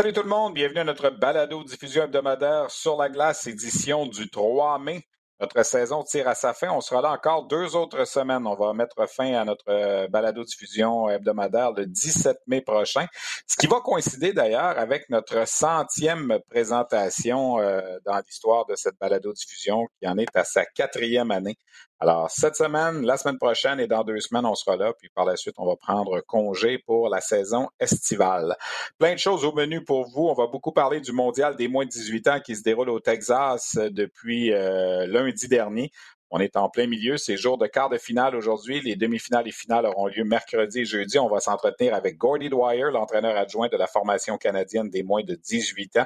Salut tout le monde, bienvenue à notre balado diffusion hebdomadaire sur la glace, édition du 3 mai. Notre saison tire à sa fin. On sera là encore deux autres semaines. On va mettre fin à notre euh, balado diffusion hebdomadaire le 17 mai prochain, ce qui va coïncider d'ailleurs avec notre centième présentation euh, dans l'histoire de cette balado diffusion qui en est à sa quatrième année. Alors, cette semaine, la semaine prochaine et dans deux semaines, on sera là. Puis par la suite, on va prendre congé pour la saison estivale. Plein de choses au menu pour vous. On va beaucoup parler du mondial des moins de 18 ans qui se déroule au Texas depuis euh, lundi dernier. On est en plein milieu. C'est jour de quart de finale aujourd'hui. Les demi-finales et finales auront lieu mercredi et jeudi. On va s'entretenir avec Gordy Dwyer, l'entraîneur adjoint de la formation canadienne des moins de 18 ans.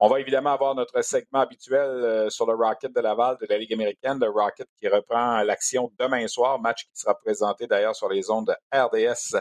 On va évidemment avoir notre segment habituel euh, sur le Rocket de Laval de la Ligue américaine, le Rocket qui reprend l'action demain soir, match qui sera présenté d'ailleurs sur les ondes de RDS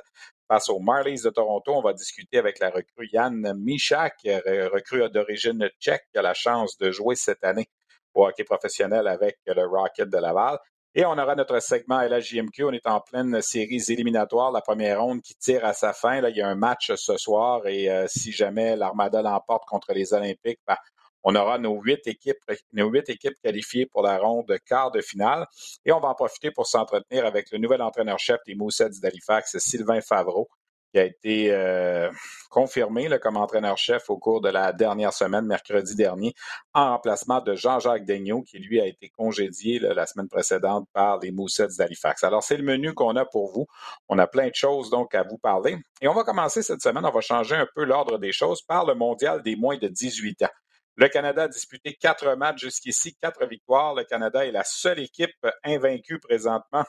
face aux Marlies de Toronto. On va discuter avec la recrue Yann Michak, recrue d'origine tchèque, qui a la chance de jouer cette année au hockey professionnel avec le Rocket de Laval. Et on aura notre segment à la JMQ. On est en pleine série éliminatoire, la première ronde qui tire à sa fin. Là, il y a un match ce soir et euh, si jamais l'Armada l'emporte contre les Olympiques, ben, on aura nos huit équipes, nos huit équipes qualifiées pour la ronde de quart de finale. Et on va en profiter pour s'entretenir avec le nouvel entraîneur-chef des Moussets d'Halifax, Sylvain Favreau, qui a été euh, confirmé comme entraîneur-chef au cours de la dernière semaine, mercredi dernier, en remplacement de Jean-Jacques Daigneault, qui lui a été congédié la semaine précédente par les Moussets d'Halifax. Alors, c'est le menu qu'on a pour vous. On a plein de choses donc à vous parler. Et on va commencer cette semaine, on va changer un peu l'ordre des choses par le mondial des moins de 18 ans. Le Canada a disputé quatre matchs jusqu'ici, quatre victoires. Le Canada est la seule équipe invaincue présentement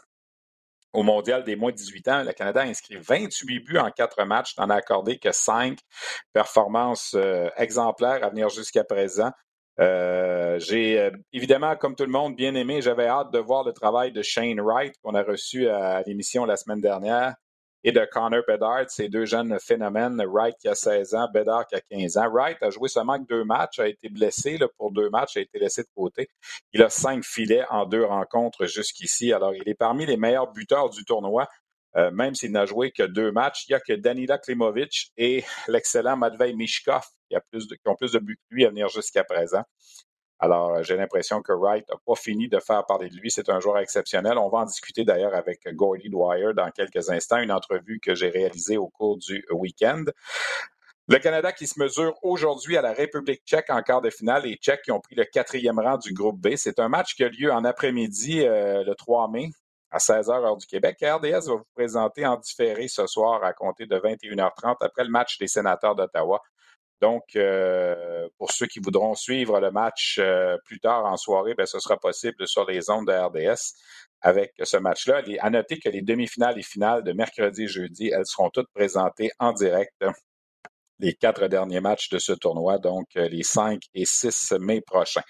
au mondial des moins de 18 ans, le Canada a inscrit 28 buts en quatre matchs, n'en a accordé que cinq. Performances euh, exemplaires à venir jusqu'à présent. Euh, j'ai euh, évidemment, comme tout le monde, bien aimé, j'avais hâte de voir le travail de Shane Wright qu'on a reçu à l'émission la semaine dernière et de Connor Bedard, ces deux jeunes phénomènes, Wright qui a 16 ans, Bedard qui a 15 ans. Wright a joué seulement deux matchs, a été blessé là, pour deux matchs, a été laissé de côté. Il a cinq filets en deux rencontres jusqu'ici. Alors, il est parmi les meilleurs buteurs du tournoi. Euh, même s'il n'a joué que deux matchs, il n'y a que Danila Klimovic et l'excellent Matvei Mishkov qui, plus de, qui ont plus de buts que lui à venir jusqu'à présent. Alors, euh, j'ai l'impression que Wright n'a pas fini de faire parler de lui. C'est un joueur exceptionnel. On va en discuter d'ailleurs avec Gordy Dwyer dans quelques instants, une entrevue que j'ai réalisée au cours du week-end. Le Canada qui se mesure aujourd'hui à la République tchèque en quart de finale, les Tchèques qui ont pris le quatrième rang du groupe B. C'est un match qui a lieu en après-midi euh, le 3 mai à 16h heure du Québec. RDS va vous présenter en différé ce soir à compter de 21h30 après le match des sénateurs d'Ottawa donc, euh, pour ceux qui voudront suivre le match euh, plus tard en soirée, bien, ce sera possible sur les ondes de RDS avec ce match-là. À noter que les demi-finales et finales de mercredi et jeudi, elles seront toutes présentées en direct. Les quatre derniers matchs de ce tournoi, donc euh, les 5 et 6 mai prochains.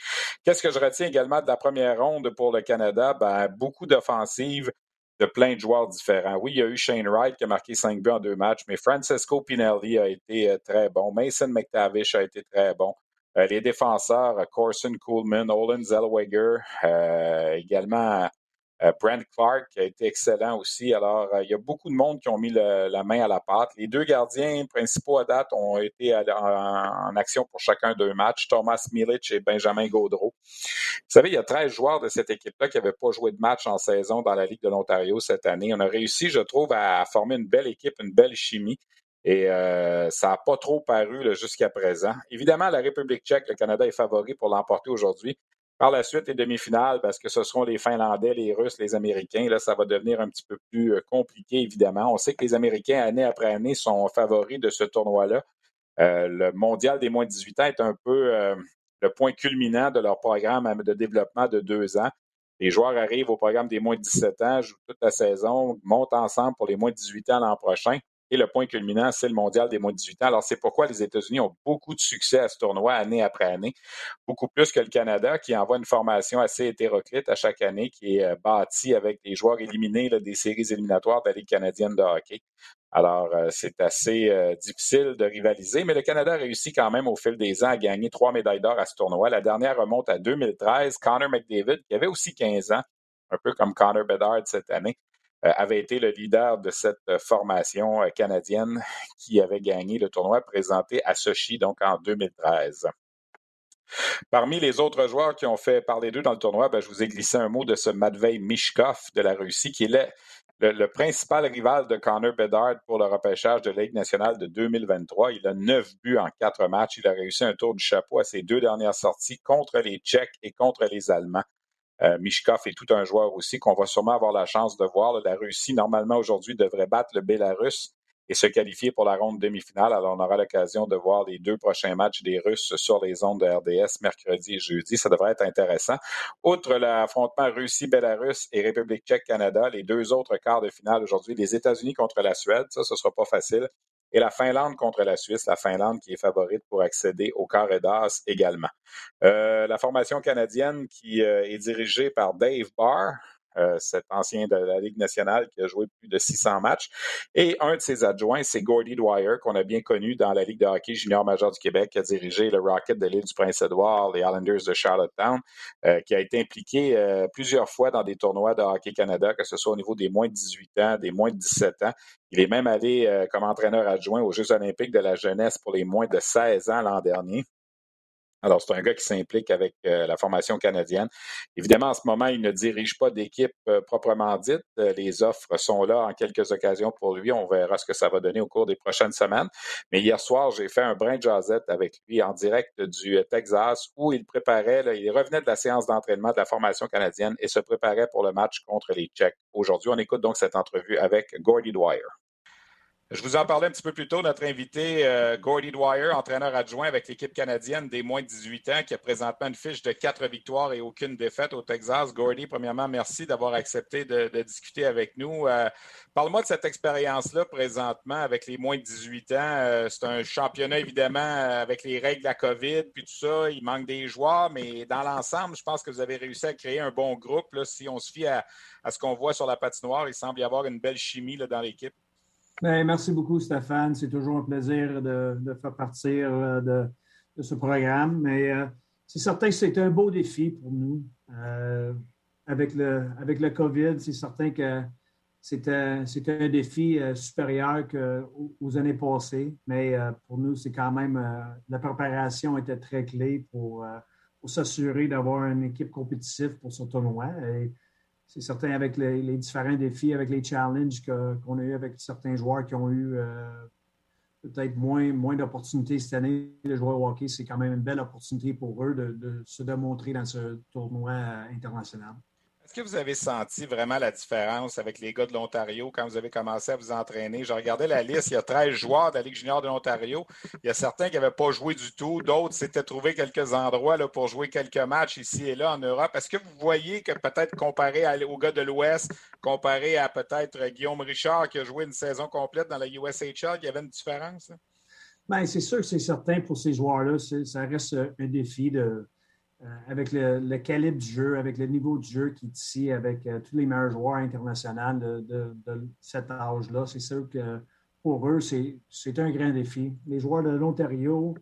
Qu'est-ce que je retiens également de la première ronde pour le Canada? Ben, beaucoup d'offensives, de plein de joueurs différents. Oui, il y a eu Shane Wright qui a marqué cinq buts en deux matchs, mais Francesco Pinelli a été euh, très bon. Mason McTavish a été très bon. Euh, les défenseurs, Corson Coolman, Olin Zellweger, euh, également euh, Brent Clark a été excellent aussi. Alors, euh, il y a beaucoup de monde qui ont mis la main à la pâte. Les deux gardiens principaux à date ont été en, action pour chacun deux matchs, Thomas Milic et Benjamin Gaudreau. Vous savez, il y a 13 joueurs de cette équipe-là qui n'avaient pas joué de match en saison dans la Ligue de l'Ontario cette année. On a réussi, je trouve, à former une belle équipe, une belle chimie. Et euh, ça n'a pas trop paru jusqu'à présent. Évidemment, la République tchèque, le Canada est favori pour l'emporter aujourd'hui. Par la suite, les demi-finales, parce que ce seront les Finlandais, les Russes, les Américains, là, ça va devenir un petit peu plus euh, compliqué, évidemment. On sait que les Américains, année après année, sont favoris de ce tournoi-là. Euh, le mondial des moins de 18 ans est un peu euh, le point culminant de leur programme de développement de deux ans. Les joueurs arrivent au programme des moins de 17 ans, jouent toute la saison, montent ensemble pour les moins de 18 ans l'an prochain. Et le point culminant, c'est le mondial des moins de 18 ans. Alors, c'est pourquoi les États-Unis ont beaucoup de succès à ce tournoi année après année, beaucoup plus que le Canada, qui envoie une formation assez hétéroclite à chaque année, qui est euh, bâtie avec des joueurs éliminés des séries éliminatoires de la Ligue canadienne de hockey. Alors, euh, c'est assez euh, difficile de rivaliser, mais le Canada a réussi quand même au fil des ans à gagner trois médailles d'or à ce tournoi. La dernière remonte à 2013. Connor McDavid, qui avait aussi 15 ans, un peu comme Connor Bedard cette année, avait été le leader de cette euh, formation euh, canadienne qui avait gagné le tournoi présenté à Sochi, donc en 2013. Parmi les autres joueurs qui ont fait parler d'eux dans le tournoi, ben, je vous ai glissé un mot de ce Matvei Mishkov de la Russie, qui est le, principal rival de Connor Bedard pour le repêchage de Ligue nationale de 2023. Il a neuf buts en quatre matchs. Il a réussi un tour du chapeau à ses deux dernières sorties contre les Tchèques et contre les Allemands. Euh, est tout un joueur aussi qu'on va sûrement avoir la chance de voir. La Russie, normalement, aujourd'hui, devrait battre le Bélarus et se qualifier pour la ronde demi-finale. Alors, on aura l'occasion de voir les deux prochains matchs des Russes sur les ondes de RDS mercredi et jeudi. Ça devrait être intéressant. Outre l'affrontement Russie-Bélarus et République tchèque-Canada, les deux autres quarts de finale aujourd'hui, les États-Unis contre la Suède, ça, ce sera pas facile. Et la Finlande contre la Suisse, la Finlande qui est favorite pour accéder au carré d'as également. Euh, la formation canadienne qui euh, est dirigée par Dave Barr, cet ancien de la Ligue nationale qui a joué plus de 600 matchs. Et un de ses adjoints, c'est Gordy Dwyer, qu'on a bien connu dans la Ligue de hockey junior majeur du Québec, qui a dirigé le Rocket de l'île du Prince-Édouard, les Islanders de Charlottetown, euh, qui a été impliqué euh, plusieurs fois dans des tournois de hockey Canada, que ce soit au niveau des moins de 18 ans, des moins de 17 ans. Il est même allé comme entraîneur adjoint aux Jeux olympiques de la jeunesse pour les moins de 16 ans l'an dernier. Alors, c'est un gars qui s'implique avec euh, la formation canadienne. Évidemment, en ce moment, il ne dirige pas d'équipe euh, proprement dite. Euh, les offres sont là en quelques occasions pour lui. On verra ce que ça va donner au cours des prochaines semaines. Mais hier soir, j'ai fait un brin de jazzette avec lui en direct du Texas où il préparait, il revenait de la séance d'entraînement de la formation canadienne et se préparait pour le match contre les Tchèques. Aujourd'hui, on écoute donc cette entrevue avec Gordy Dwyer. Je vous en parlais un petit peu plus tôt, notre invité euh, Gordy Dwyer, entraîneur adjoint avec l'équipe canadienne des moins de 18 ans, qui a présentement une fiche de quatre victoires et aucune défaite au Texas. Gordy, premièrement, merci d'avoir accepté de, discuter avec nous. Euh, parle-moi de cette expérience-là présentement avec les moins de 18 ans. Euh, c'est un championnat, évidemment, avec les règles de la COVID, puis tout ça. Il manque des joueurs, mais dans l'ensemble, je pense que vous avez réussi à créer un bon groupe. si on se fie à, ce qu'on voit sur la patinoire, il semble y avoir une belle chimie dans l'équipe. Ben, merci beaucoup, Stéphane. C'est toujours un plaisir de, faire partir euh, de, ce programme. Mais euh, c'est certain que c'est un beau défi pour nous. Euh, avec, le, avec le COVID, c'est certain que c'était un défi supérieur qu'aux années passées. Mais pour nous, c'est quand même la préparation était très clé pour, s'assurer d'avoir une équipe compétitive pour ce tournoi. C'est certain avec les, différents défis, avec les challenges qu'on a eu avec certains joueurs qui ont eu euh, peut-être moins, moins d'opportunités cette année de jouer au hockey, c'est quand même une belle opportunité pour eux de se démontrer dans ce tournoi international. Est-ce que vous avez senti vraiment la différence avec les gars de l'Ontario quand vous avez commencé à vous entraîner? Je regardais la liste, il y a 13 joueurs de la Ligue junior de l'Ontario. Il y a certains qui n'avaient pas joué du tout, d'autres s'étaient trouvé quelques endroits là, pour jouer quelques matchs ici et là en Europe. Est-ce que vous voyez que peut-être comparé aux gars de l'Ouest, comparé à peut-être Guillaume Richard qui a joué une saison complète dans la USHL, il y avait une différence? Bien, c'est sûr que c'est certain pour ces joueurs-là, ça reste un défi de euh, avec le, calibre du jeu, avec le niveau du jeu qui est ici, avec euh, tous les meilleurs joueurs internationaux de, cet âge-là, c'est sûr que pour eux, c'est un grand défi. Les joueurs de l'Ontario,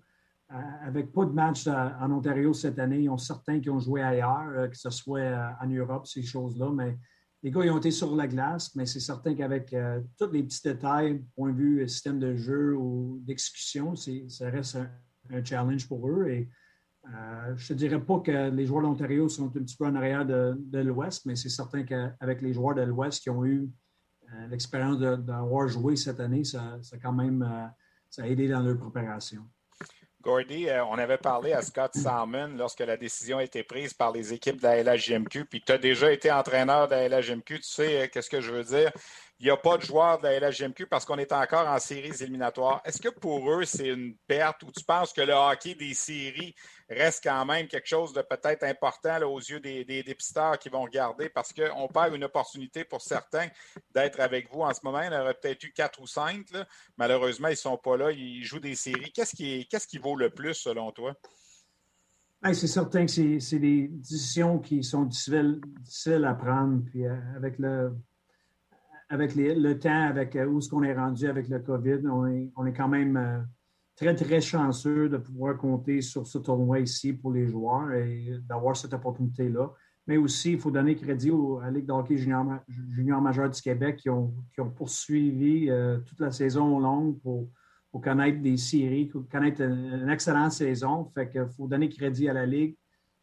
euh, avec pas de matchs en Ontario cette année, ils ont certains qui ont joué ailleurs, que ce soit en Europe, ces choses-là, mais les gars, ils ont été sur la glace, mais c'est certain qu'avec tous les petits détails, point de vue système de jeu ou d'exécution, ça reste un, un, challenge pour eux. Et euh, je ne dirais pas que les joueurs de l'Ontario sont un petit peu en arrière de, l'Ouest, mais c'est certain qu'avec les joueurs de l'Ouest qui ont eu euh, l'expérience d'avoir joué cette année, ça, quand même euh, ça aidé dans leur préparation. Gordy, on avait parlé à Scott Salmon lorsque la décision a été prise par les équipes de la LHJMQ, puis tu as déjà été entraîneur de la LHJMQ, tu sais qu'est-ce que je veux dire? Il n'y a pas de joueurs de la LHJMQ parce qu'on est encore en séries éliminatoires. Est-ce que pour eux, c'est une perte ou tu penses que le hockey des séries reste quand même quelque chose de peut-être important aux yeux des, dépisteurs qui vont regarder? Parce qu'on perd une opportunité pour certains d'être avec vous en ce moment. Il y en aurait peut-être eu quatre ou cinq. Malheureusement, ils ne sont pas là. Ils jouent des séries. Qu'est-ce qui, qui vaut le plus selon toi? c'est certain que c'est, des décisions qui sont difficiles, à prendre. Puis euh, avec le, avec le temps, avec euh, où est-ce qu'on est rendu avec le COVID, on est, quand même euh, très, très chanceux de pouvoir compter sur ce tournoi ici pour les joueurs et d'avoir cette opportunité-là. Mais aussi, il faut donner crédit à la Ligue de hockey junior, junior du Québec qui ont, qui ont poursuivi euh, toute la saison longue pour, pour, connaître des séries, connaître une, excellente saison. Fait faut donner crédit à la Ligue.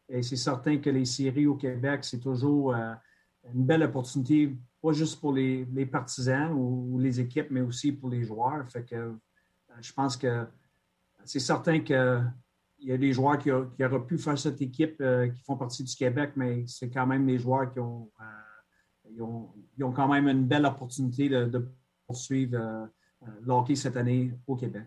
Et c'est certain que les séries au Québec, c'est toujours une belle opportunité, pas juste pour les, les partisans ou, les équipes, mais aussi pour les joueurs. Fait que euh, je pense que c'est certain qu'il y a des joueurs qui, auraient pu faire cette équipe euh, qui font partie du Québec, mais c'est quand même des joueurs qui ont, euh, ont, quand même une belle opportunité de, poursuivre l'hockey cette année au Québec.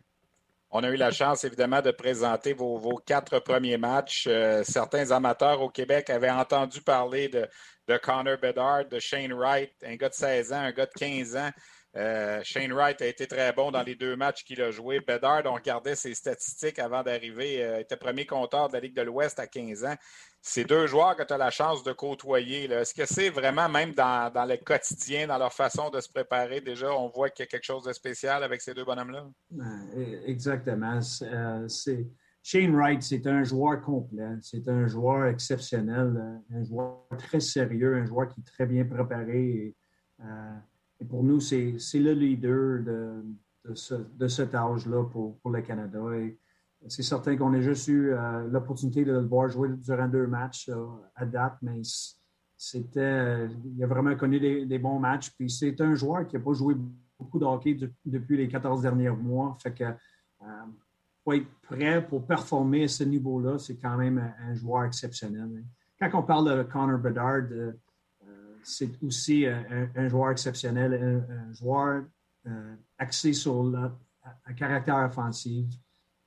On a eu la chance, évidemment, de présenter vos, quatre premiers matchs. certains amateurs au Québec avaient entendu parler de, de Connor Bedard, de Shane Wright, un gars de 16 ans, un gars de 15 ans. Euh, Shane Wright a été très bon dans les deux matchs qu'il a joués. Bedard, on regardait ses statistiques avant d'arriver, euh, était premier compteur de la Ligue de l'Ouest à 15 ans. Ces deux joueurs que tu as la chance de côtoyer, est-ce que c'est vraiment même dans, le quotidien, dans leur façon de se préparer, déjà, on voit qu'il y a quelque chose de spécial avec ces deux bonhommes-là? Exactement. Euh, Shane Wright, c'est un joueur complet, c'est un joueur exceptionnel, un joueur très sérieux, un joueur qui est très bien préparé pour nous, c'est le leader de, de, cet âge-là pour, pour, le Canada. C'est certain qu'on a juste eu euh, l'opportunité de le voir jouer durant deux matchs euh, à date, mais c'était, il a vraiment connu des, bons matchs. Puis c'est un joueur qui n'a pas joué beaucoup de hockey depuis les 14 derniers mois. Fait que pour euh, être prêt pour performer à ce niveau-là, c'est quand même un, joueur exceptionnel. Quand on parle de Connor Bedard, c'est aussi euh, un, joueur exceptionnel, un, joueur euh, axé sur le, un caractère offensif,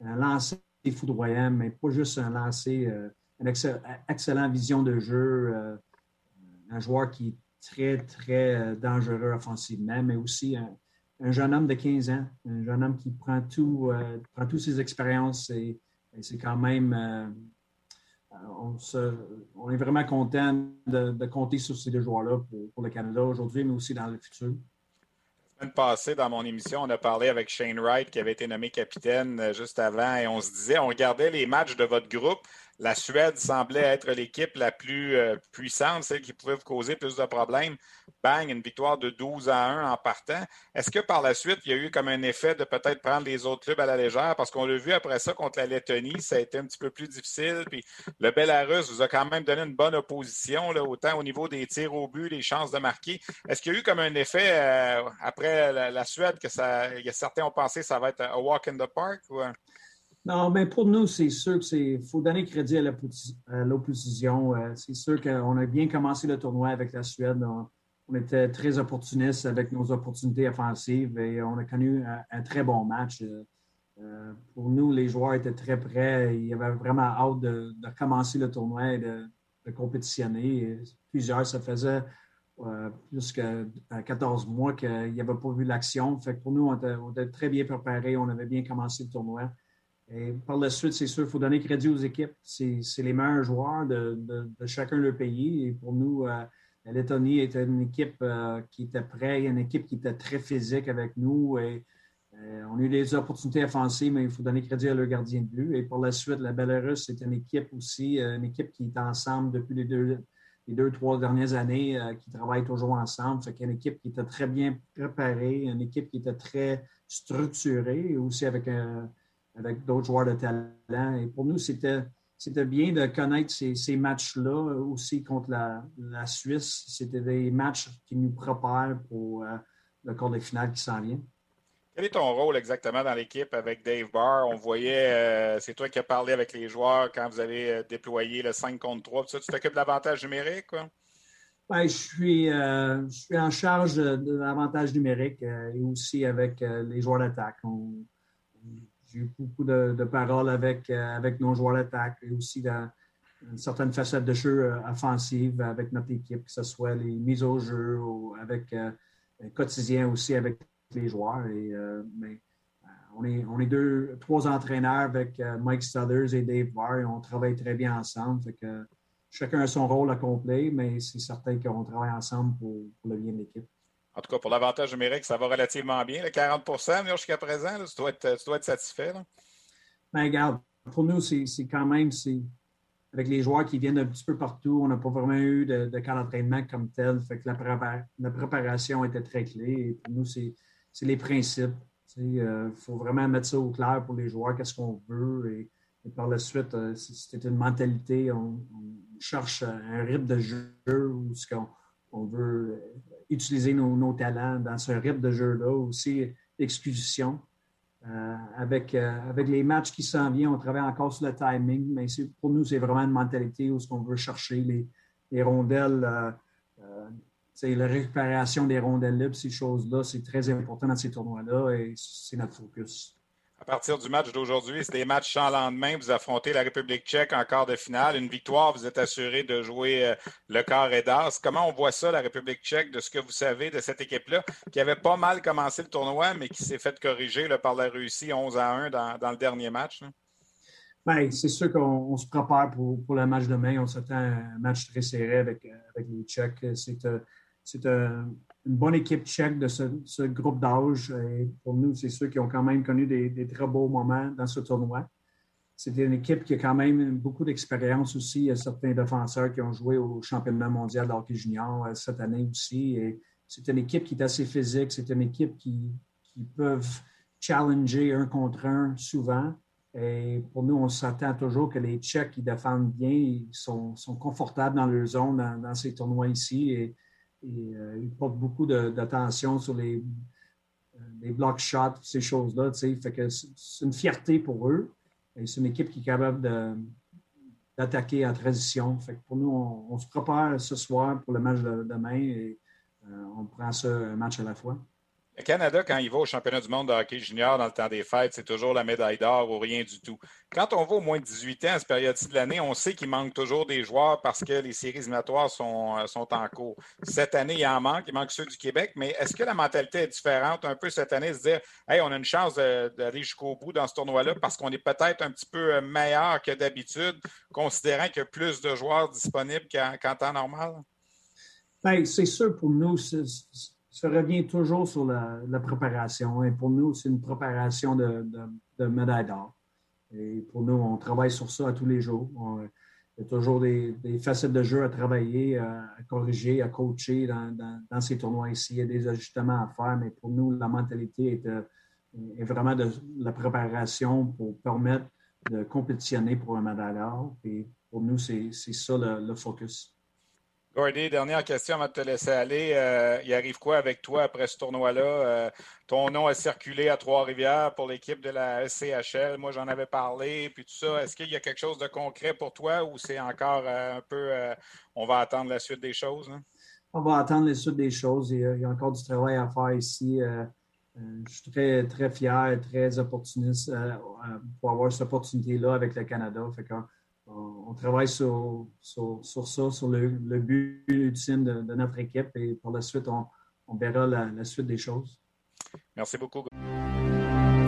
un lancer foudroyant, mais pas juste un lancer, euh, une excellente vision de jeu, un joueur qui est très, très dangereux offensivement, mais aussi un, jeune homme de 15 ans, un jeune homme qui prend tout, prend toutes ses expériences et c'est quand même on, est vraiment content de, compter sur ces deux joueurs-là pour, le Canada aujourd'hui, mais aussi dans le futur. La semaine passée, dans mon émission, on a parlé avec Shane Wright, qui avait été nommé capitaine euh, juste avant, et on se disait, on regardait les matchs de votre groupe, la Suède semblait être l'équipe la plus euh, puissante, celle qui pouvait vous causer plus de problèmes. Bang, une victoire de 12 à 1 en partant. Est-ce que par la suite, il y a eu comme un effet de peut-être prendre les autres clubs à la légère? Parce qu'on l'a vu après ça contre la Lettonie, ça a été un petit peu plus difficile. Puis le Belarus vous a quand même donné une bonne opposition, autant au niveau des tirs au but, des chances de marquer. Est-ce qu'il y a eu comme un effet euh, après la, Suède que a certains ont pensé que ça va être un walk in the park? Non, mais pour nous, c'est sûr qu'il faut donner crédit à l'opposition. Euh, c'est sûr qu'on a bien commencé le tournoi avec la Suède. On, était très opportunistes avec nos opportunités offensives et on a connu un, très bon match. Euh, euh, pour nous, les joueurs étaient très prêts. Ils avaient vraiment hâte de, commencer le tournoi et de, compétitionner. plusieurs, ça faisait plus que 14 mois qu'ils n'avaient pas vu l'action. Pour nous, on était, très bien préparés. On avait bien commencé le tournoi. Et par la suite, c'est sûr, il faut donner crédit aux équipes. C'est les meilleurs joueurs de, chacun de leur pays. Et pour nous, euh, la Lettonie était une équipe euh, qui était prête, une équipe qui était très physique avec nous. Et, euh, on a eu des opportunités offensives, mais il faut donner crédit à leur gardien de but. Et par la suite, la Belarus, c'est une équipe aussi, une équipe qui est ensemble depuis les deux, les deux trois dernières années, qui travaille toujours ensemble. Fait une équipe qui était très bien préparée, une équipe qui était très structurée, aussi avec un avec d'autres joueurs de talent. Et pour nous, c'était, c'était bien de connaître ces, ces matchs-là aussi contre la, la, Suisse. C'était des matchs qui nous préparent pour euh, le cours de finale qui s'en vient. Quel est ton rôle exactement dans l'équipe avec Dave Barr? On voyait, euh, c'est toi qui as parlé avec les joueurs quand vous avez euh, déployé le 5 contre 3. tu t'occupes de l'avantage numérique? Quoi? Ben, je, suis, euh, je suis en charge de, l'avantage numérique et aussi avec les joueurs d'attaque. J'ai eu beaucoup de, paroles avec, avec nos joueurs d'attaque et aussi dans une certaine facette de jeu offensive avec notre équipe, que ce soit les mises au jeu ou avec quotidien aussi avec les joueurs. Euh, mais, euh, on, est, deux, trois entraîneurs avec euh, Mike Stuthers et Dave Barr et on travaille très bien ensemble. Chacun a son rôle à accompli, mais c'est certain qu'on travaille ensemble pour, le bien de l'équipe. En tout cas, pour l'avantage numérique, ça va relativement bien. Le 40% jusqu'à présent, tu, dois être, satisfait. Ben, regarde, pour nous, c'est quand même, avec les joueurs qui viennent un petit peu partout, on n'a pas vraiment eu de, de camp d'entraînement comme tel. Fait que la, préparation était très clé. Et pour nous, c'est les principes. Il euh, faut vraiment mettre ça au clair pour les joueurs, qu'est-ce qu'on veut. Et, par la suite, euh, c'était une mentalité, on, cherche un rythme de jeu où on, veut utiliser nos, talents dans ce rythme de jeu-là. Aussi, l'exclusion. Euh, avec, avec les matchs qui s'en viennent, on travaille encore sur le timing, mais pour nous, c'est vraiment une mentalité où on veut chercher les, les rondelles c'est la récupération des rondelles libres, ces choses-là, c'est très important dans ces tournois-là et c'est notre focus. À partir du match d'aujourd'hui, c'est des matchs sans lendemain. Vous affrontez la République tchèque en quart de finale. Une victoire, vous êtes assuré de jouer euh, le quart et d'as. Comment on voit ça, la République tchèque, de ce que vous savez de cette équipe-là, qui avait pas mal commencé le tournoi, mais qui s'est fait corriger par la Russie 11 à 1 dans, le dernier match? Bien, c'est sûr qu'on se prépare pour, le match demain. On s'attend à un match très serré avec, les Tchèques. C'est euh, c'est une bonne équipe tchèque de ce, groupe d'âge. Pour nous, c'est ceux qui ont quand même connu des, très beaux moments dans ce tournoi. C'est une équipe qui a quand même beaucoup d'expérience aussi. Il y a certains défenseurs qui ont joué au championnat mondial de hockey junior euh, cette année aussi. c'est une équipe qui est assez physique. C'est une équipe qui, qui peuvent challenger un contre un souvent. Et pour nous, on s'attend toujours que les Tchèques qui défendent bien, ils sont, confortables dans leur zone dans, ces tournois ici. Et et euh, ils portent beaucoup d'attention sur les, euh, les block shots, ces choses-là. C'est une fierté pour eux. C'est une équipe qui est capable d'attaquer en transition. Pour nous, on, se prépare ce soir pour le match de demain et euh, on prend un match à la fois. Le Canada, quand il va au championnat du monde de hockey junior dans le temps des fêtes, c'est toujours la médaille d'or ou rien du tout. Quand on va au moins de 18 ans à cette période-ci de l'année, on sait qu'il manque toujours des joueurs parce que les séries éliminatoires sont, euh, sont en cours. Cette année, il en manque, il manque ceux du Québec, mais est-ce que la mentalité est différente un peu cette année, se dire, hey, on a une chance d'aller jusqu'au bout dans ce tournoi-là parce qu'on est peut-être un petit peu euh, meilleur que d'habitude, considérant qu'il y a plus de joueurs disponibles qu'en temps normal? Bien, c'est sûr pour nous, ça revient toujours sur la, préparation. Et pour nous, c'est une préparation de, de, médaille d'or. Et pour nous, on travaille sur ça tous les jours. il y a toujours des, facettes de jeu à travailler, à, corriger, à coacher dans, ces tournois ici. Il y a des ajustements à faire, mais pour nous, la mentalité est, euh, vraiment de la préparation pour permettre de compétitionner pour un médaille d'or. Et pour nous, c'est ça le focus. Gordy, dernière question avant de te laisser aller. Euh, il arrive quoi avec toi après ce tournoi-là? Euh, ton nom a circulé à Trois-Rivières pour l'équipe de la SCHL. Moi, j'en avais parlé, puis tout ça. Est-ce qu'il y a quelque chose de concret pour toi ou c'est encore euh, un peu on va attendre la suite des choses? On va attendre la suite des choses. Il y a, encore du travail à faire ici. je suis très, très fier, très opportuniste pour avoir cette opportunité-là avec le Canada. On, travaille sur, ça, sur le, but ultime de, notre équipe et pour la suite, on, verra la, suite des choses. Merci beaucoup.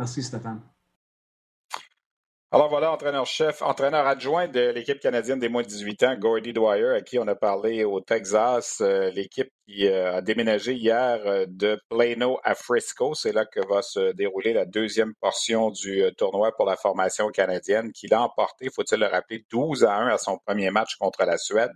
Merci Stéphane. Alors voilà, entraîneur-chef, entraîneur adjoint de l'équipe canadienne des moins de 18 ans, Gordy Dwyer, à qui on a parlé au Texas, euh, l'équipe qui euh, a déménagé hier euh, de Plano à Frisco. C'est là que va se dérouler la deuxième portion du tournoi pour la formation canadienne, qu'il a emporté, faut-il le rappeler, 12 à 1 à son premier match contre la Suède.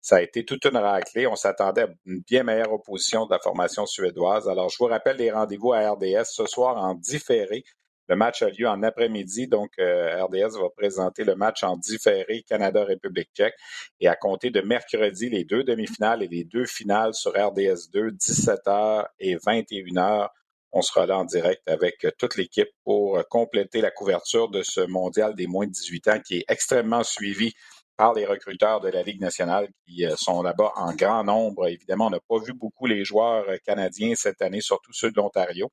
Ça a été toute une raclée. On s'attendait à une bien meilleure opposition de la formation suédoise. Alors, je vous rappelle les rendez-vous à RDS ce soir en différé le match a lieu en après-midi, donc euh, RDS va présenter le match en différé Canada-République tchèque. Et à compter de mercredi, les deux demi-finales et les deux finales sur RDS 2, 17h et 21h. On sera là en direct avec toute l'équipe pour compléter la couverture de ce mondial des moins de 18 ans qui est extrêmement suivi par les recruteurs de la Ligue nationale qui euh, sont là-bas en grand nombre. Évidemment, on n'a pas vu beaucoup les joueurs canadiens cette année, surtout ceux de l'Ontario.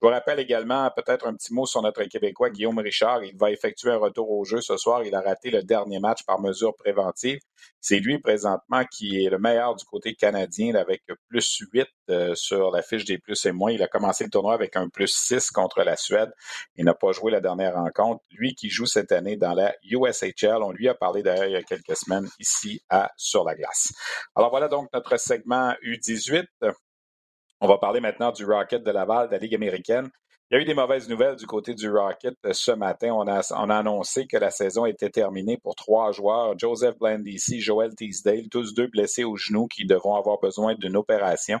Je vous rappelle également peut-être un petit mot sur notre Québécois Guillaume Richard. Il va effectuer un retour au jeu ce soir. Il a raté le dernier match par mesure préventive. C'est lui présentement qui est le meilleur du côté canadien avec plus 8 euh, sur la fiche des plus et moins. Il a commencé le tournoi avec un plus 6 contre la Suède. Il n'a pas joué la dernière rencontre. Lui qui joue cette année dans la USHL. On lui a parlé d'ailleurs il y a quelques semaines ici à Sur la glace. Alors voilà donc notre segment U18. On va parler maintenant du Rocket de Laval, de la Ligue américaine. Il y a eu des mauvaises nouvelles du côté du Rocket ce matin. On a, on a annoncé que la saison était terminée pour trois joueurs, Joseph Blandisi, Joel Teasdale, tous deux blessés au genou qui devront avoir besoin d'une opération.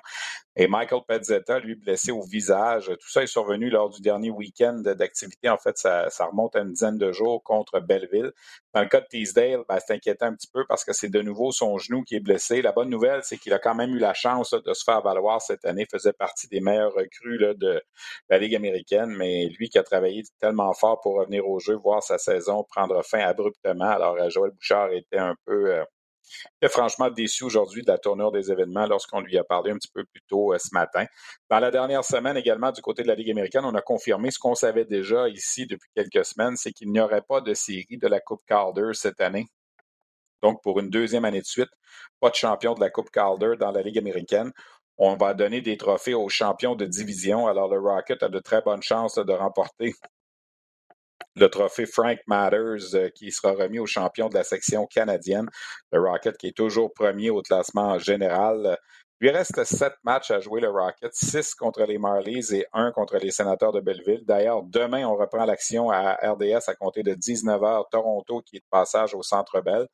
Et Michael Pezzetta, lui, blessé au visage. Tout ça est survenu lors du dernier week-end d'activité. En fait, ça, remonte à une dizaine de jours contre Belleville. Dans le cas de Teasdale, ben, c'est inquiétant un petit peu parce que c'est de nouveau son genou qui est blessé. La bonne nouvelle, c'est qu'il a quand même eu la chance de se faire valoir cette année. Faisait partie des meilleurs recrues de la Ligue américaine, mais lui qui a travaillé tellement fort pour revenir au jeu, voir sa saison prendre fin abruptement. Alors, euh, Joël Bouchard était un peu... Euh, est franchement déçu aujourd'hui de la tournure des événements lorsqu'on lui a parlé un petit peu plus tôt euh, ce matin. Dans la dernière semaine également, du côté de la Ligue américaine, on a confirmé ce qu'on savait déjà ici depuis quelques semaines, c'est qu'il n'y aurait pas de série de la Coupe Calder cette année. Donc, pour une deuxième année de suite, pas de champion de la Coupe Calder dans la Ligue américaine. On va donner des trophées aux champions de division. Alors, le Rocket a de très bonnes chances de remporter le trophée Frank Matters euh, qui sera remis aux champions de la section canadienne. Le Rocket qui est toujours premier au classement général. Il lui reste sept matchs à jouer le Rocket, six contre les Marlies et un contre les sénateurs de Belleville. D'ailleurs, demain, on reprend l'action à RDS à compter de 19h, Toronto qui est de passage au Centre Bell.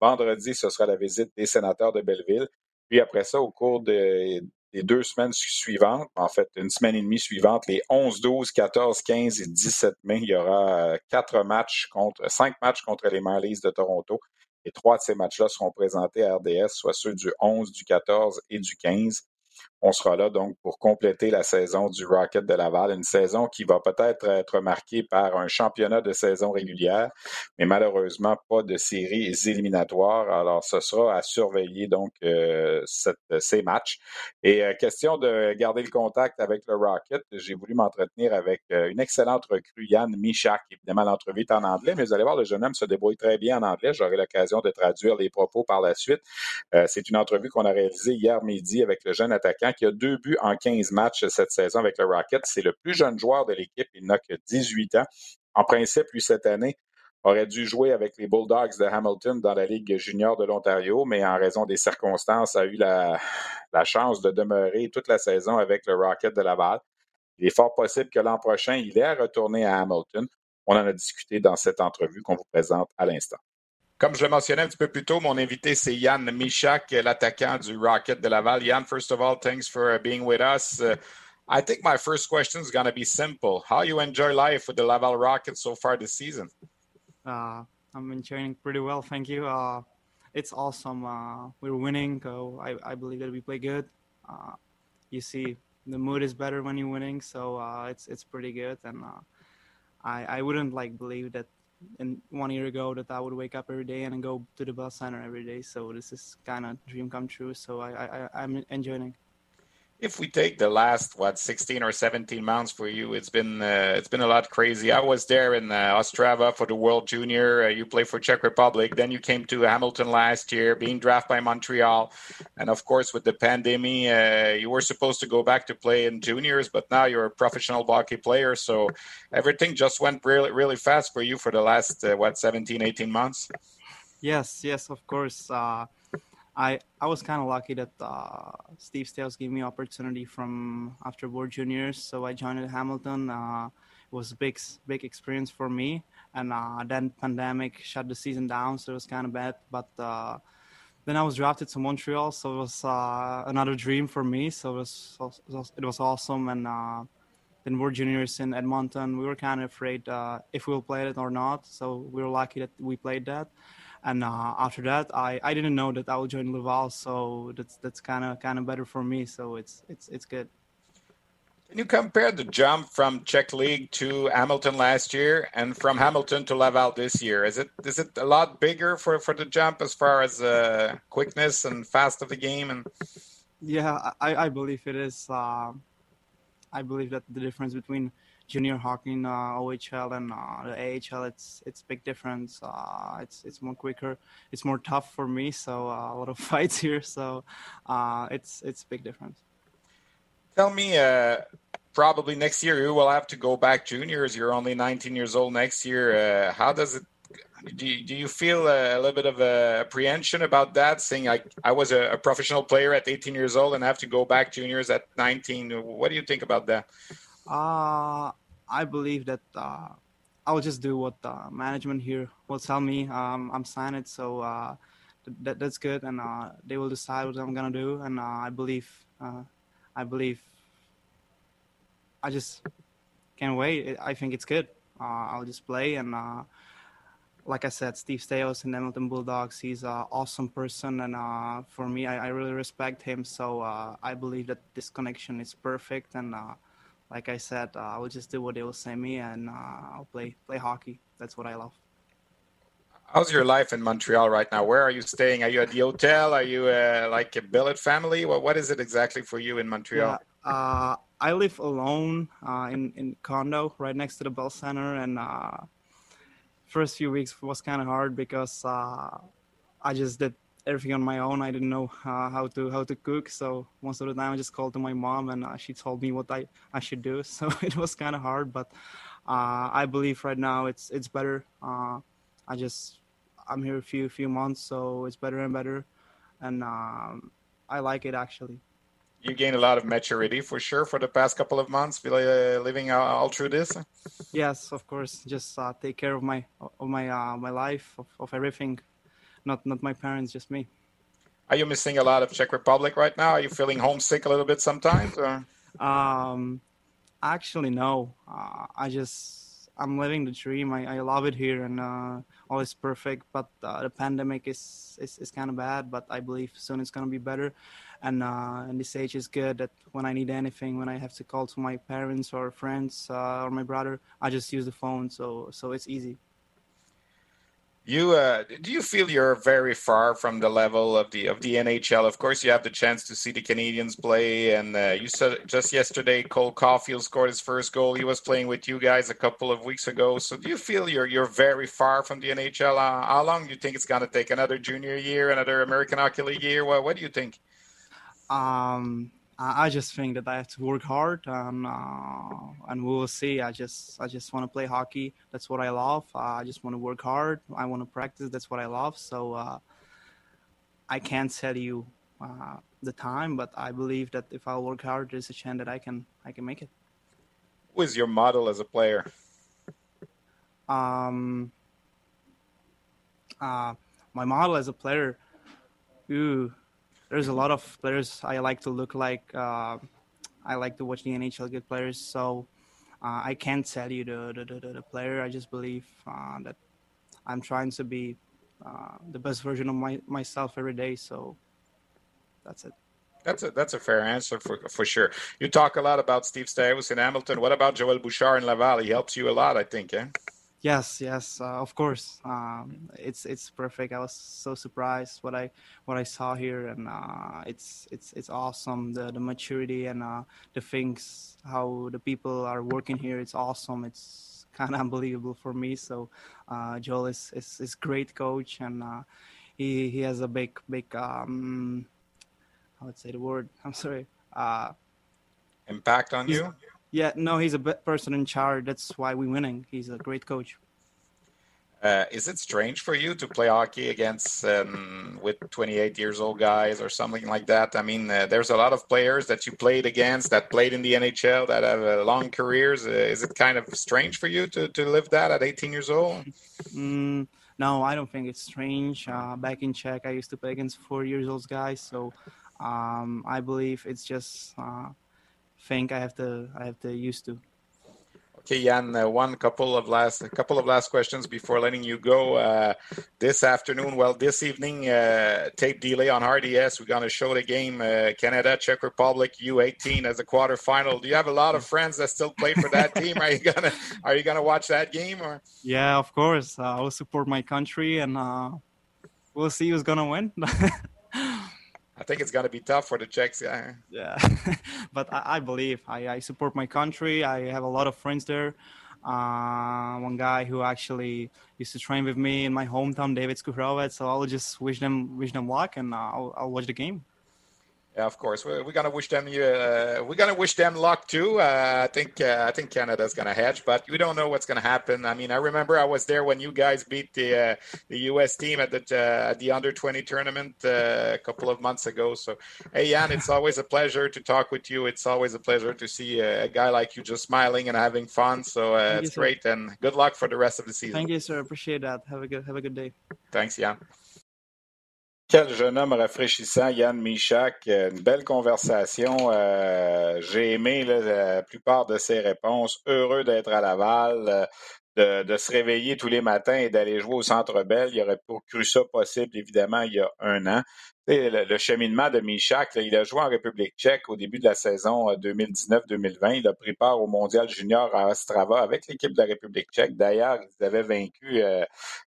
Vendredi, ce sera la visite des sénateurs de Belleville. Puis après ça, au cours de, les deux semaines suivantes, en fait, une semaine et demie suivante, les 11, 12, 14, 15 et 17 mai, il y aura euh, quatre matchs contre, cinq matchs contre les Marlies de Toronto. Et trois de ces matchs-là seront présentés à RDS, soit ceux du 11, du 14 et du 15. On sera là donc pour compléter la saison du Rocket de Laval, une saison qui va peut-être être marquée par un championnat de saison régulière, mais malheureusement pas de séries éliminatoires. Alors ce sera à surveiller donc euh, ces matchs. Et euh, question de garder le contact avec le Rocket, j'ai voulu m'entretenir avec euh, une excellente recrue, Yann Michak. Évidemment, l'entrevue est en anglais, mais vous allez voir, le jeune homme se débrouille très bien en anglais. J'aurai l'occasion de traduire les propos par la suite. C'est une entrevue qu'on a réalisée hier midi avec le jeune attaquant qui a deux buts en 15 matchs cette saison avec le Rocket. C'est le plus jeune joueur de l'équipe. Il n'a que 18 ans. En principe, lui, cette année, aurait dû jouer avec les Bulldogs de Hamilton dans la Ligue junior de l'Ontario, mais en raison des circonstances, a eu la, chance de demeurer toute la saison avec le Rocket de Laval. Il est fort possible que l'an prochain, il ait à retourner à Hamilton. On en a discuté dans cette entrevue qu'on vous présente à l'instant. Comme je le mentionnais un petit peu plus tôt, mon invité, c'est Yann Michak, l'attaquant du Rocket de Laval. Yann, first of all, thanks for uh, being with us. Uh, I think my first question is going to be simple. How you enjoy life with the Laval Rocket so far this season? Uh, I'm enjoying pretty well, thank you. Uh, it's awesome. Uh, we're winning, so I, I, believe that we play good. Uh, you see, the mood is better when you're winning, so uh, it's it's pretty good. And uh, I I wouldn't like believe that in one year ago that I would wake up every day and go to the bus center every day. So this is kind of dream come true. So I, I I'm enjoying. If we take the last what 16 or 17 months for you it's been uh, it's been a lot crazy. I was there in uh, ostrava for the world junior. Uh, you play for czech republic. Then you came to hamilton last year being drafted by montreal. And of course with the pandemic uh, you were supposed to go back to play in juniors but now you're a professional hockey player. So everything just went really really fast for you for the last uh, what 17 18 months? Yes yes of course. Uh, I I was kind of lucky that uh, Steve Staios gave me opportunity from after World Juniors, so I joined Hamilton. Uh, it was a big big experience for me, and uh, then pandemic shut the season down, so it was kind of bad. But uh, then I was drafted to Montreal, so it was uh, another dream for me. So it was it was awesome, and uh, then World Juniors in Edmonton. We were kind of afraid if we will play it or not, so we were lucky that we played that and uh, after that I, I didn't know that I would join Laval so that's that's kind of kind of better for me so it's it's it's good. Can you compare the jump from Czech League to Hamilton last year and from Hamilton to Laval this year? Is it is it a lot bigger for for the jump as far as uh, quickness and fast of the game and yeah I, I believe it is uh, I believe that the difference between junior hockey in uh, OHL and uh, the AHL, it's it's big difference. Uh, it's it's more quicker. It's more tough for me. So uh, a lot of fights here. So uh, it's it's big difference. Tell me, uh, probably next year you will have to go back juniors. You're only 19 years old next year. how does it? Do you, do you feel a, little bit of a apprehension about that? Saying I I was a, a professional player at 18 years old and have to go back juniors at 19. What do you think about that? Uh, I believe that uh, I will just do what uh, management here will tell me. Um, I'm signed, so uh, that that's good, and uh, they will decide what I'm gonna do. And uh, I believe, I believe, I just can't wait. I think it's good. I'll just play, and like I said, Steve Staios and Hamilton Bulldogs, he's an awesome person, and for me, I, I, really respect him. So I believe that this connection is perfect, and like I said, uh, I will just do what they will send me, and uh, I'll play play hockey. That's what I love. How's your life in Montreal right now? Where are you staying? Are you at the hotel? Are you uh, like a billet family? What what is it exactly for you in Montreal? Yeah, uh, I live alone uh, in in condo right next to the Bell Center, and uh, first few weeks was kind of hard because I just did everything on my own. I didn't know uh, how to how to cook, so most of the time I just called to my mom, and uh, she told me what I I should do. So it was kind of hard, but uh, I believe right now it's it's better. Uh, I just I'm here a few few months, so it's better and better, and um, I like it actually. You gain a lot of maturity for sure for the past couple of months, uh, living all through this. Yes, of course. Just uh, take care of my of my my life, of, of everything not not my parents, just me. Are you missing a lot of Czech Republic right now? Are you feeling homesick a little bit sometimes? Or? Um, actually, no. Uh, I just I'm living the dream. I, I love it here, and uh, all is perfect. But uh, the pandemic is is, is kind of bad. But I believe soon it's gonna be better. And uh, and this age is good. That when I need anything, when I have to call to my parents or friends uh, or my brother, I just use the phone. So so it's easy. You uh, do you feel you're very far from the level of the of the NHL? Of course, you have the chance to see the Canadians play, and uh, you said just yesterday Cole Caufield scored his first goal. He was playing with you guys a couple of weeks ago. So, do you feel you're you're very far from the NHL? Uh, how long do you think it's going to take? Another junior year, another American Hockey League year? What What do you think? Um, I just think that I have to work hard, and uh, and we will see. I just I just want to play hockey. That's what I love. Uh, I just want to work hard. I want to practice. That's what I love. So uh, I can't tell you uh, the time, but I believe that if I work hard, there's a chance that I can I can make it. Who is your model as a player? Um, uh, my model as a player, ooh, there's a lot of players I like to look like. Uh, I like to watch the NHL good players. So uh, I can't tell you the the, the, the player. I just believe uh, that I'm trying to be uh, the best version of my, myself every day. So that's it. That's a that's a fair answer for for sure. You talk a lot about Steve Staios in Hamilton. What about Joel Bouchard in Laval? He helps you a lot, I think. Yeah. Yes, yes, uh, of course. Um, it's it's perfect. I was so surprised what I what I saw here, and uh, it's it's it's awesome. The the maturity and uh, the things how the people are working here. It's awesome. It's kind of unbelievable for me. So uh, Joel is, is is great coach, and uh, he he has a big big um, I would say the word. I'm sorry. Uh, Impact on you. Yeah, no, he's a person in charge. That's why we're winning. He's a great coach. Uh, is it strange for you to play hockey against um, with 28 years old guys or something like that? I mean, uh, there's a lot of players that you played against that played in the NHL that have uh, long careers. Uh, is it kind of strange for you to, to live that at 18 years old? Mm, no, I don't think it's strange. Uh, back in Czech, I used to play against four years old guys, so um, I believe it's just thing I have to I have to used to. Okay, Jan, uh, one couple of last a couple of last questions before letting you go. Uh, this afternoon, well, this evening, uh, tape delay on RDS. We're going to show the game uh, Canada, Czech Republic, U18 as a quarterfinal. Do you have a lot of friends that still play for that team? Are you gonna Are you gonna watch that game? Or yeah, of course. Uh, I will support my country, and uh, we'll see who's gonna win. Think it's going to be tough for the Czechs. Yeah, yeah. but I, I believe I, I, support my country. I have a lot of friends there. Uh, one guy who actually used to train with me in my hometown, David Skuhrovec. So I'll just wish them wish them luck, and uh, I'll, I'll watch the game. Yeah, of course. We're, we're gonna wish them. Uh, we're gonna wish them luck too. Uh, I think. Uh, I think Canada's gonna hedge, but we don't know what's gonna happen. I mean, I remember I was there when you guys beat the uh, the U.S. team at the uh, at the under twenty tournament uh, a couple of months ago. So, hey, Jan, it's always a pleasure to talk with you. It's always a pleasure to see a, a guy like you just smiling and having fun. So it's you, great, and good luck for the rest of the season. Thank you, sir. Appreciate that. Have a good Have a good day. Thanks, Jan. Quel jeune homme rafraîchissant, Yann Michak. Une belle conversation. Euh, j'ai aimé la plupart de ses réponses. Heureux d'être à Laval, de, de, se réveiller tous les matins et d'aller jouer au Centre Bell. Il aurait pas cru ça possible, évidemment, il y a un an. Le, cheminement de Michak, il a joué en République tchèque au début de la saison 2019-2020. Euh, il a pris part au Mondial junior à Ostrava avec l'équipe de la République tchèque. D'ailleurs, ils avaient vaincu euh,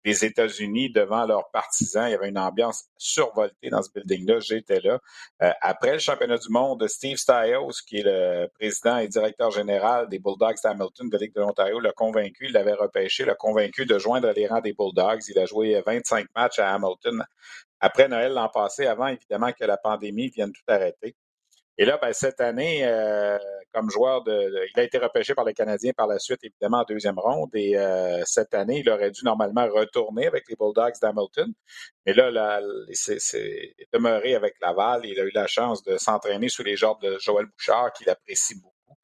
les États-Unis devant leurs partisans. Il y avait une ambiance survoltée dans ce building-là. J'étais là. Euh, après le championnat du monde, Steve Stiles, qui est le président et directeur général des Bulldogs d'Hamilton de Ligue de l'Ontario, l'a convaincu, il l'avait repêché, l'a convaincu de joindre les rangs des Bulldogs. Il a joué 25 matchs à Hamilton après Noël l'an passé, avant évidemment que la pandémie vienne tout arrêter. Et là, ben, cette année, euh, comme joueur de, Il a été repêché par les Canadiens par la suite, évidemment, en deuxième ronde. Et euh, cette année, il aurait dû normalement retourner avec les Bulldogs d'Hamilton. Mais là, là c'est demeuré avec Laval. Il a eu la chance de s'entraîner sous les jambes de Joël Bouchard, qu'il apprécie beaucoup.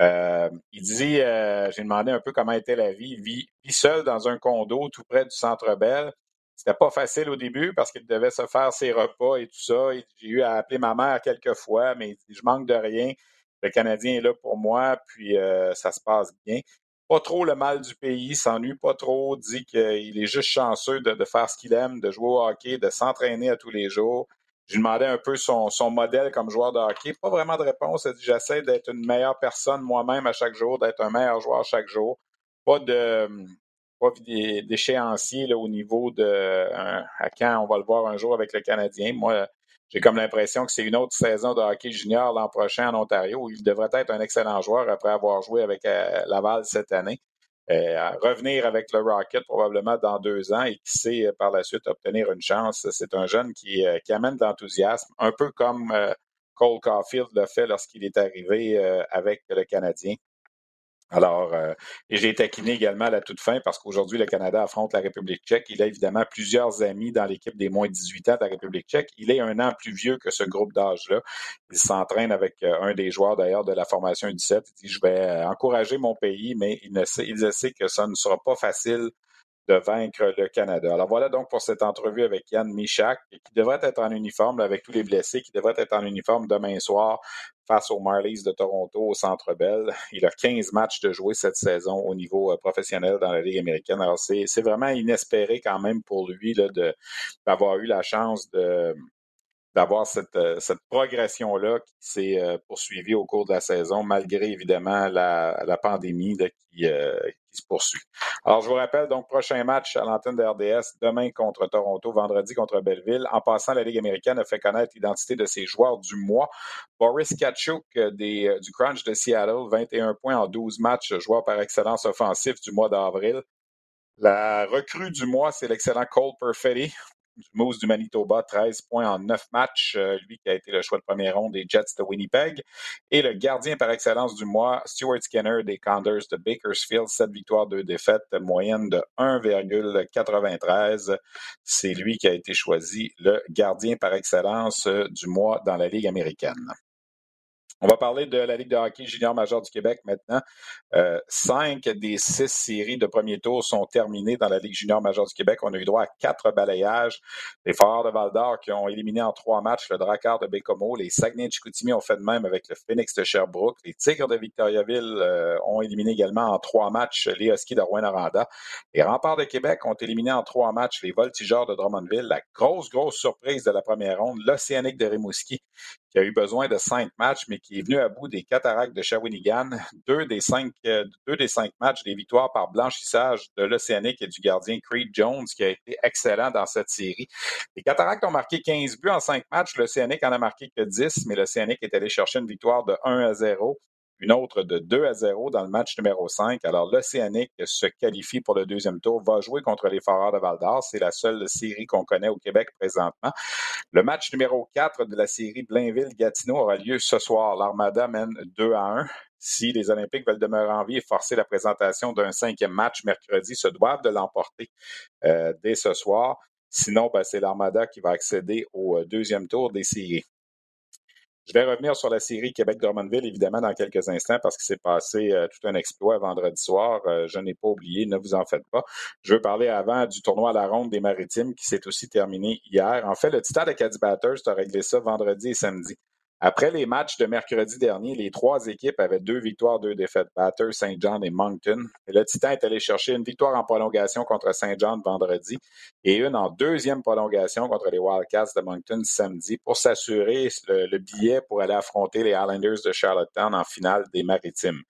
Euh, il dit, j'ai demandé un peu comment était la vie. Il vit, vit seul dans un condo tout près du Centre Bell. C'était pas facile au début parce qu'il devait se faire ses repas et tout ça. J'ai eu à appeler ma mère quelques fois, mais je manque de rien. Le Canadien est là pour moi, puis euh, ça se passe bien. Pas trop le mal du pays, s'ennuie pas trop, dit qu'il est juste chanceux de, faire ce qu'il aime, de jouer au hockey, de s'entraîner à tous les jours. Je lui demandais un peu son, son modèle comme joueur de hockey. Pas vraiment de réponse. Elle dit J'essaie d'être une meilleure personne moi-même à chaque jour, d'être un meilleur joueur chaque jour. Pas de pas d'échéancier au niveau de à quand on va le voir un jour avec le Canadien. Moi, j'ai comme l'impression que c'est une autre saison de hockey junior l'an prochain en Ontario où il devrait être un excellent joueur après avoir joué avec euh, Laval cette année. Euh, revenir avec le Rocket probablement dans deux ans et qui sait euh, par la suite obtenir une chance. C'est un jeune qui, qui amène de l'enthousiasme, un peu comme Cole Caulfield l'a fait lorsqu'il est arrivé avec le Canadien. Alors, euh, et j'ai taquiné également à la toute fin parce qu'aujourd'hui, le Canada affronte la République tchèque. Il a évidemment plusieurs amis dans l'équipe des moins de 18 ans de la République tchèque. Il est un an plus vieux que ce groupe d'âge-là. Il s'entraîne avec euh, un des joueurs d'ailleurs de la formation U17. Il dit, je vais euh, encourager mon pays, mais il, ne sait, il sait que ça ne sera pas facile de vaincre le Canada. Alors voilà donc pour cette entrevue avec Yann Michak, qui devrait être en uniforme avec tous les blessés, qui devrait être en uniforme demain soir face aux Marlies de Toronto au Centre Bell. Il a 15 matchs de jouer cette saison au niveau euh, professionnel dans la Ligue américaine. Alors c'est vraiment inespéré quand même pour lui d'avoir eu la chance de d'avoir cette, cette progression-là qui s'est poursuivie au cours de la saison, malgré évidemment la, la pandémie qui, qui se poursuit. Alors, je vous rappelle, donc, prochain match à l'antenne de RDS, demain contre Toronto, vendredi contre Belleville. En passant, la Ligue américaine a fait connaître l'identité de ses joueurs du mois. Boris Kachuk euh, des, euh, du Crunch de Seattle, 21 points en 12 matchs, joueur par excellence offensif du mois d'avril. La recrue du mois, c'est l'excellent Cole Perfetti, Moose du Manitoba, 13 points en 9 matchs, euh, lui qui a été le choix de première ronde des Jets de Winnipeg. Et le gardien par excellence du mois, Stuart Skinner des Condors de Bakersfield, 7 victoires, 2 défaites, moyenne de 1,93. C'est lui qui a été choisi le gardien par excellence euh, du mois dans la Ligue américaine. On va parler de la Ligue de hockey junior majeur du Québec maintenant. Euh, cinq des six séries de premier tour sont terminées dans la Ligue junior majeure du Québec. On a eu droit à quatre balayages. Les Foreurs de Val-d'Or qui ont éliminé en trois matchs le Drakkar de Bécomo. Les Saguenay de Chicoutimi ont fait de même avec le Phoenix de Sherbrooke. Les Tigres de Victoriaville euh, ont éliminé également en trois matchs les Huskies de Rouen-Noranda. Les Remparts de Québec ont éliminé en trois matchs les Voltigeurs de Drummondville. La grosse, grosse surprise de la première ronde, l'Océanique de Rimouski qui a eu besoin de cinq matchs, mais qui est venu à bout des cataractes de Shawinigan. Deux des cinq, euh, deux des cinq matchs, des victoires par blanchissage de l'Océanique et du gardien Creed Jones, qui a été excellent dans cette série. Les cataractes ont marqué 15 buts en cinq matchs. L'Océanique en a marqué que 10, mais l'Océanique est allé chercher une victoire de 1 à 0 une autre de 2 à 0 dans le match numéro 5. Alors, l'Océanique se qualifie pour le deuxième tour, va jouer contre les Foreurs de Val-d'Or. C'est la seule série qu'on connaît au Québec présentement. Le match numéro 4 de la série Blainville-Gatineau aura lieu ce soir. L'Armada mène 2 à 1. Si les Olympiques veulent demeurer en vie et forcer la présentation d'un cinquième match mercredi, se doivent de l'emporter euh, dès ce soir. Sinon, ben, c'est l'Armada qui va accéder au euh, deuxième tour des séries. Je vais revenir sur la série Québec-Drummondville, évidemment, dans quelques instants, parce qu'il s'est passé euh, tout un exploit vendredi soir. Euh, je n'ai pas oublié, ne vous en faites pas. Je veux parler avant du tournoi à la ronde des Maritimes qui s'est aussi terminé hier. En fait, le Titan de Caddy Batters a réglé ça vendredi et samedi. Après les matchs de mercredi dernier, les trois équipes avaient deux victoires, deux défaites, Batters, Saint John et Moncton. Le Titan est allé chercher une victoire en prolongation contre Saint John vendredi et une en deuxième prolongation contre les Wildcats de Moncton samedi pour s'assurer le, billet pour aller affronter les Islanders de Charlottetown en finale des Maritimes.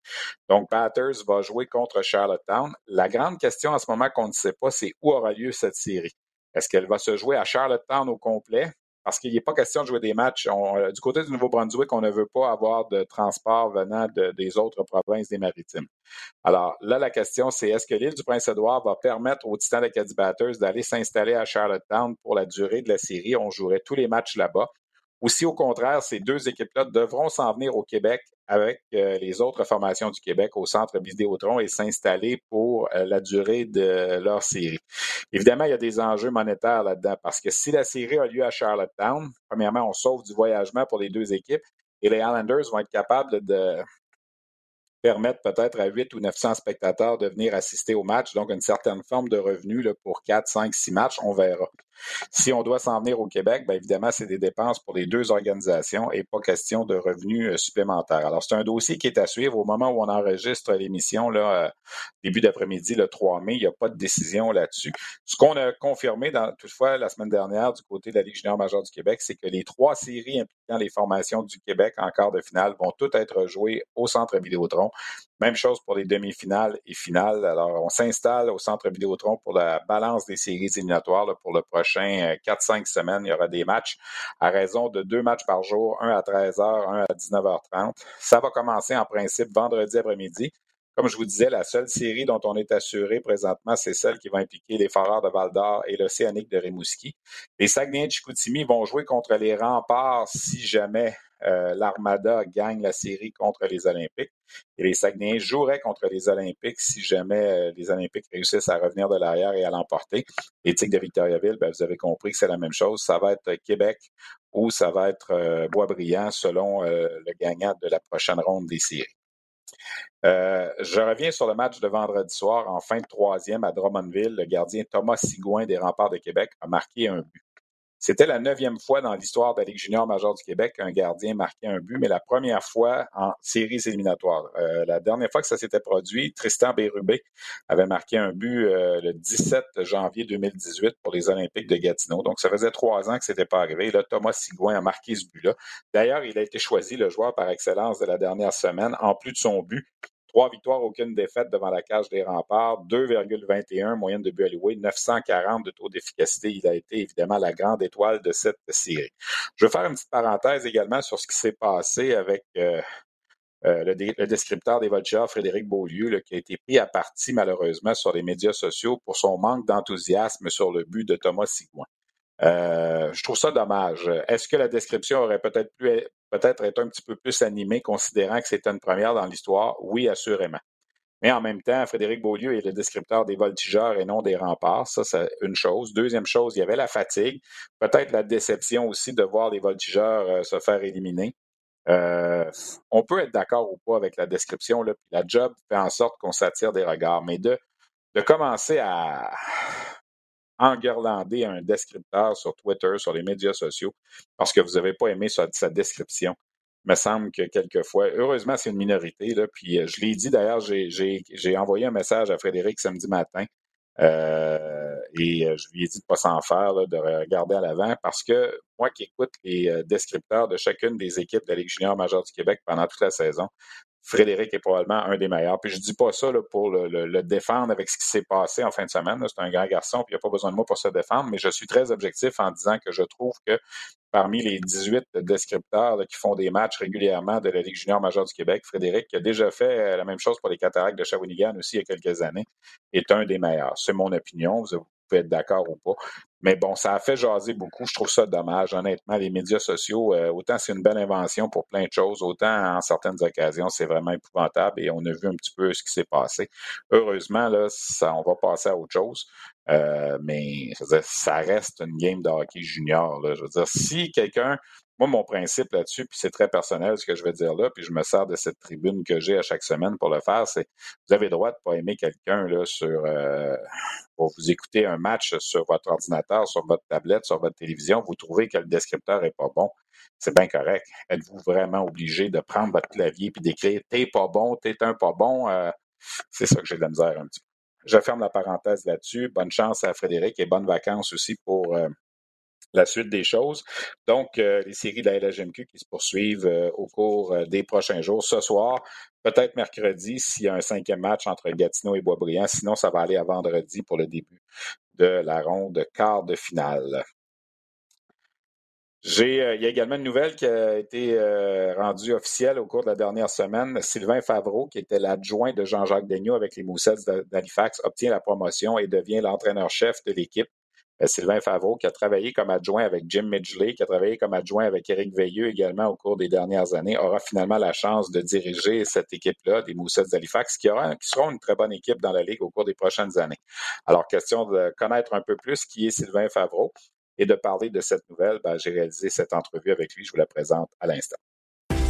Donc, Batters va jouer contre Charlottetown. La grande question en ce moment qu'on ne sait pas, c'est où aura lieu cette série? Est-ce qu'elle va se jouer à Charlottetown au complet? Parce qu'il n'est pas question de jouer des matchs. Euh, du côté du Nouveau-Brunswick, on ne veut pas avoir de transport venant des autres provinces des maritimes. Alors là, la question, c'est est-ce que l'île du Prince-Édouard va permettre aux Titans Caddy Batters d'aller s'installer à Charlottetown pour la durée de la série? On jouerait tous les matchs là-bas ou si au contraire, ces deux équipes-là devront s'en venir au Québec avec euh, les autres formations du Québec au centre Vidéotron et s'installer pour euh, la durée de leur série. Évidemment, il y a des enjeux monétaires là-dedans parce que si la série a lieu à Charlottetown, premièrement, on sauve du voyagement pour les deux équipes et les Islanders vont être capables de permettre peut-être à 8 ou 900 spectateurs de venir assister au match, donc une certaine forme de revenu pour 4, 5, 6 matchs, on verra. Si on doit s'en venir au Québec, bien évidemment, c'est des dépenses pour les deux organisations et pas question de revenus euh, supplémentaires. Alors, c'est un dossier qui est à suivre au moment où on enregistre l'émission, là, euh, début d'après-midi, le 3 mai. Il n'y a pas de décision là-dessus. Ce qu'on a confirmé toutefois la semaine dernière du côté de la Ligue junior majeure du Québec, c'est que les trois séries impliquant les formations du Québec en quart de finale vont toutes être jouées au centre Vidéotron. Même chose pour les demi-finales et finales. Alors, on s'installe au centre Vidéotron pour la balance des séries éliminatoires pour le prochain 4-5 euh, semaines. Il y aura des matchs à raison de deux matchs par jour, un à 13h, un à 19h30. Ça va commencer en principe vendredi après-midi. Comme je vous disais, la seule série dont on est assuré présentement, c'est celle qui va impliquer les Foreurs de Val-d'Or et l'Océanique de Rimouski. Les Saguenay de Chicoutimi vont jouer contre les remparts si jamais euh, l'Armada gagne la série contre les Olympiques. Et les Saguenayens joueraient contre les Olympiques si jamais euh, les Olympiques réussissent à revenir de l'arrière et à l'emporter. Les de Victoriaville, ben, vous avez compris que c'est la même chose. Ça va être Québec ou ça va être euh, Boisbriand selon le gagnant de la prochaine ronde des séries. je reviens sur le match de vendredi soir en fin de troisième à Drummondville. Le gardien Thomas Sigouin des Remparts de Québec a marqué un but. C'était la neuvième fois dans l'histoire de la Ligue junior majeure du Québec qu'un gardien marquait un but, mais la première fois en séries éliminatoires. Euh, la dernière fois que ça s'était produit, Tristan Bérubé avait marqué un but euh, le 17 janvier 2018 pour les Olympiques de Gatineau. Donc, ça faisait trois ans que ce n'était pas arrivé. là, Thomas Sigouin a marqué ce but-là. D'ailleurs, il a été choisi le joueur par excellence de la dernière semaine, en plus de son but. Trois victoires, aucune défaite devant la cage des remparts, 2,21 moyenne de but alloué, 940 de taux d'efficacité. Il a été évidemment la grande étoile de cette série. Je veux faire une petite parenthèse également sur ce qui s'est passé avec euh, euh, le, descripteur des Voltigeurs, Frédéric Beaulieu, qui a été pris à partie malheureusement sur les médias sociaux pour son manque d'enthousiasme sur le but de Thomas Sigouin. Euh, je trouve ça dommage. Est-ce que la description aurait peut-être pu peut-être été un petit peu plus animée, considérant que c'était une première dans l'histoire? Oui, assurément. Mais en même temps, Frédéric Beaulieu est le descripteur des voltigeurs et non des remparts. Ça, c'est une chose. Deuxième chose, il y avait la fatigue. Peut-être la déception aussi de voir les voltigeurs euh, se faire éliminer. Euh, on peut être d'accord ou pas avec la description. Là, la job fait en sorte qu'on s'attire des regards. Mais de, de commencer à, enguirlander un descripteur sur Twitter, sur les médias sociaux, parce que vous n'avez pas aimé sa, description. Il me semble que quelquefois, heureusement, c'est une minorité. Puis euh, je l'ai dit d'ailleurs, j'ai envoyé un message à Frédéric samedi matin euh, et euh, je lui ai dit de ne pas s'en faire, de regarder à l'avant, parce que moi qui écoute les descripteurs de chacune des équipes de la Ligue junior majeure du Québec pendant toute la saison, Frédéric est probablement un des meilleurs. Puis je dis pas ça pour le, défendre avec ce qui s'est passé en fin de semaine. C'est un grand garçon, puis il n'y a pas besoin de moi pour se défendre, mais je suis très objectif en disant que je trouve que parmi les 18 descripteurs qui font des matchs régulièrement de la Ligue junior majeure du Québec, Frédéric, qui a déjà fait euh, la même chose pour les cataractes de Shawinigan aussi il y a quelques années, est un des meilleurs. C'est mon opinion. Vous pouvez être d'accord ou pas. Mais bon, ça a fait jaser beaucoup. Je trouve ça dommage. Honnêtement, les médias sociaux, euh, autant c'est une belle invention pour plein de choses, autant en certaines occasions, c'est vraiment épouvantable et on a vu un petit peu ce qui s'est passé. Heureusement, là, ça, on va passer à autre chose. Euh, mais ça reste une game de hockey junior. Là. Je veux dire, si quelqu'un moi, mon principe là-dessus, puis c'est très personnel ce que je vais dire là, puis je me sers de cette tribune que j'ai à chaque semaine pour le faire, c'est vous avez le droit de pas aimer quelqu'un là sur euh, pour vous écouter un match sur votre ordinateur, sur votre tablette, sur votre télévision, vous trouvez que le descripteur est pas bon. C'est bien correct. Êtes-vous vraiment obligé de prendre votre clavier puis d'écrire T'es pas bon, t'es un pas bon? Euh, c'est ça que j'ai de la misère un petit peu. Je ferme la parenthèse là-dessus. Bonne chance à Frédéric et bonnes vacances aussi pour euh, la suite des choses. Donc, euh, les séries de la LHMQ qui se poursuivent euh, au cours euh, des prochains jours. Ce soir, peut-être mercredi, s'il y a un cinquième match entre Gatineau et Boisbriand. Sinon, ça va aller à vendredi pour le début de la ronde quart de finale. J'ai, il y a également une nouvelle qui a été rendue officielle au cours de la dernière semaine. Sylvain Favreau, qui était l'adjoint de Jean-Jacques Daigneault avec les Moussets d'Halifax, obtient la promotion et devient l'entraîneur-chef de l'équipe. Euh, Sylvain Favreau, qui a travaillé comme adjoint avec Jim Midgley, qui a travaillé comme adjoint avec Éric Veilleux également au cours des dernières années, aura finalement la chance de diriger cette équipe-là, des Moussets d'Halifax, qui, qui seront une très bonne équipe dans la Ligue au cours des prochaines années. Alors, question de connaître un peu plus qui est Sylvain Favreau et de parler de cette nouvelle, ben, j'ai réalisé cette entrevue avec lui. Je vous la présente à l'instant.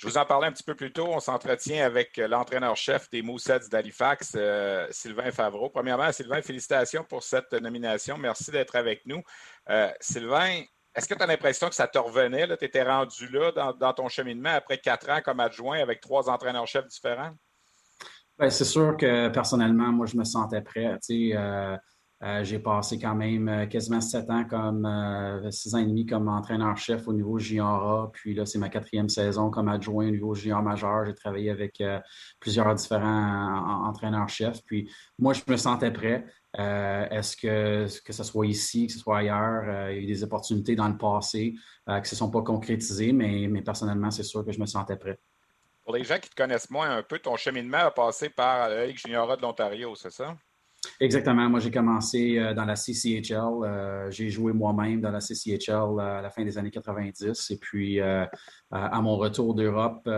Je vous en parlais un petit peu plus tôt. On s'entretient avec l'entraîneur-chef des Moussets d'Halifax, euh, Sylvain Favreau. Premièrement, Sylvain, félicitations pour cette nomination. Merci d'être avec nous. Euh, Sylvain, est-ce que tu as l'impression que ça te revenait? Tu étais rendu là dans, ton cheminement après quatre ans comme adjoint avec trois entraîneurs-chefs différents? Bien, c'est sûr que personnellement, moi, je me sentais prêt. Euh, euh, j'ai passé quand même euh, quasiment sept ans comme euh, six ans et demi comme entraîneur-chef au niveau junior Puis là, c'est ma quatrième saison comme adjoint au niveau junior majeur. J'ai travaillé avec plusieurs différents entraîneurs-chefs. Puis moi, je me sentais prêt. Est-ce que que ce soit ici, que ce soit ailleurs, il y a eu des opportunités dans le passé qui ne se sont pas concrétisées, mais, mais personnellement, c'est sûr que je me sentais prêt. Pour les gens qui te connaissent moins un peu, ton cheminement a passé par la Ligue junior de l'Ontario, c'est ça? Exactement. Moi, j'ai commencé dans la CCHL. j'ai joué moi-même dans la CCHL à la fin des années 90. Et puis, à mon retour d'Europe,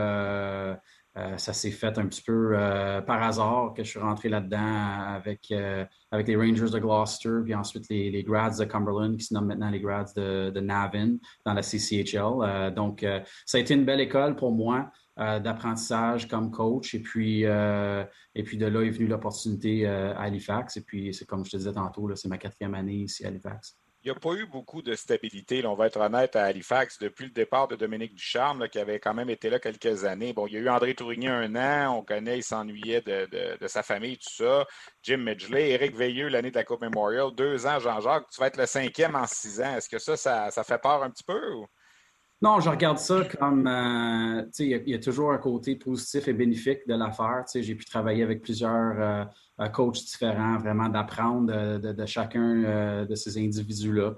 euh, ça s'est fait un petit peu euh, par hasard que je suis rentré là-dedans avec, euh, avec les Rangers de Gloucester, puis ensuite les, Grads de Cumberland, qui se nomment maintenant les Grads de, Navan dans la CCHL. donc, ça a été une belle école pour moi. D'apprentissage comme coach. Et puis, et puis de là est venue l'opportunité à Halifax. Et puis, c'est comme je te disais tantôt, c'est ma quatrième année ici à Halifax il n'y a pas eu beaucoup de stabilité, on va être honnête, à Halifax depuis le départ de Dominique Ducharme, qui avait quand même été là quelques années. Bon, il y a eu André Tourigny un an, on connaît, il s'ennuyait de, sa famille, tout ça. Jim Midgley, Éric Veilleux, l'année de la Coupe Memorial, deux ans, Jean-Jacques, tu vas être le cinquième en six ans. Est-ce que ça, ça, fait peur un petit peu? Non, je regarde ça comme, euh, tu sais, il y, a toujours un côté positif et bénéfique de l'affaire. Tu sais, j'ai pu travailler avec plusieurs euh, euh, coachs différents, vraiment d'apprendre de, chacun de ces individus-là.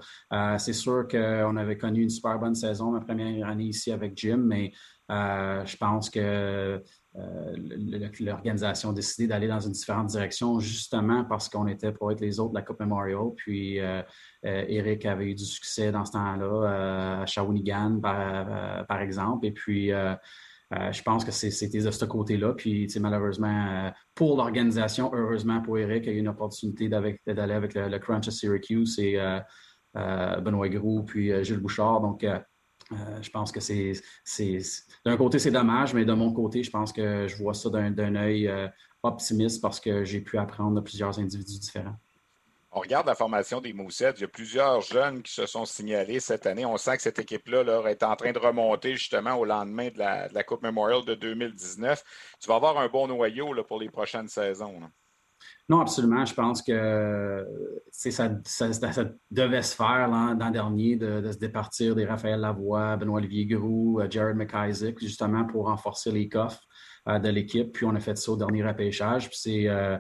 c'est sûr qu'on avait connu une super bonne saison ma première année ici avec Jim, mais je pense que l'organisation a décidé d'aller dans une différente direction justement parce qu'on était pour être les autres de la Coupe Memorial. Puis Eric avait eu du succès dans ce temps-là à Shawinigan, par, exemple. Et puis je pense que c'était de ce côté-là. Puis, malheureusement, pour l'organisation, heureusement pour Eric, il a eu une opportunité d'aller avec, le, Crunch à Syracuse et Benoît Groux, puis Gilles Bouchard. Donc, euh, je pense que c'est, d'un côté, c'est dommage, mais de mon côté, je pense que je vois ça d'un, œil euh, optimiste parce que j'ai pu apprendre de plusieurs individus différents. On regarde la formation des Moussettes. Il y a plusieurs jeunes qui se sont signalés cette année. On sent que cette équipe-là là, est en train de remonter justement au lendemain de la, Coupe Memorial de 2019. Tu vas avoir un bon noyau pour les prochaines saisons. Non, absolument. Je pense que ça, devait se faire l'an dernier de, se départir des Raphaël Lavoie, Benoît-Olivier Groux, euh, Jared McIsaac, justement pour renforcer les coffres euh, de l'équipe. Puis on a fait ça au dernier repêchage. Puis euh,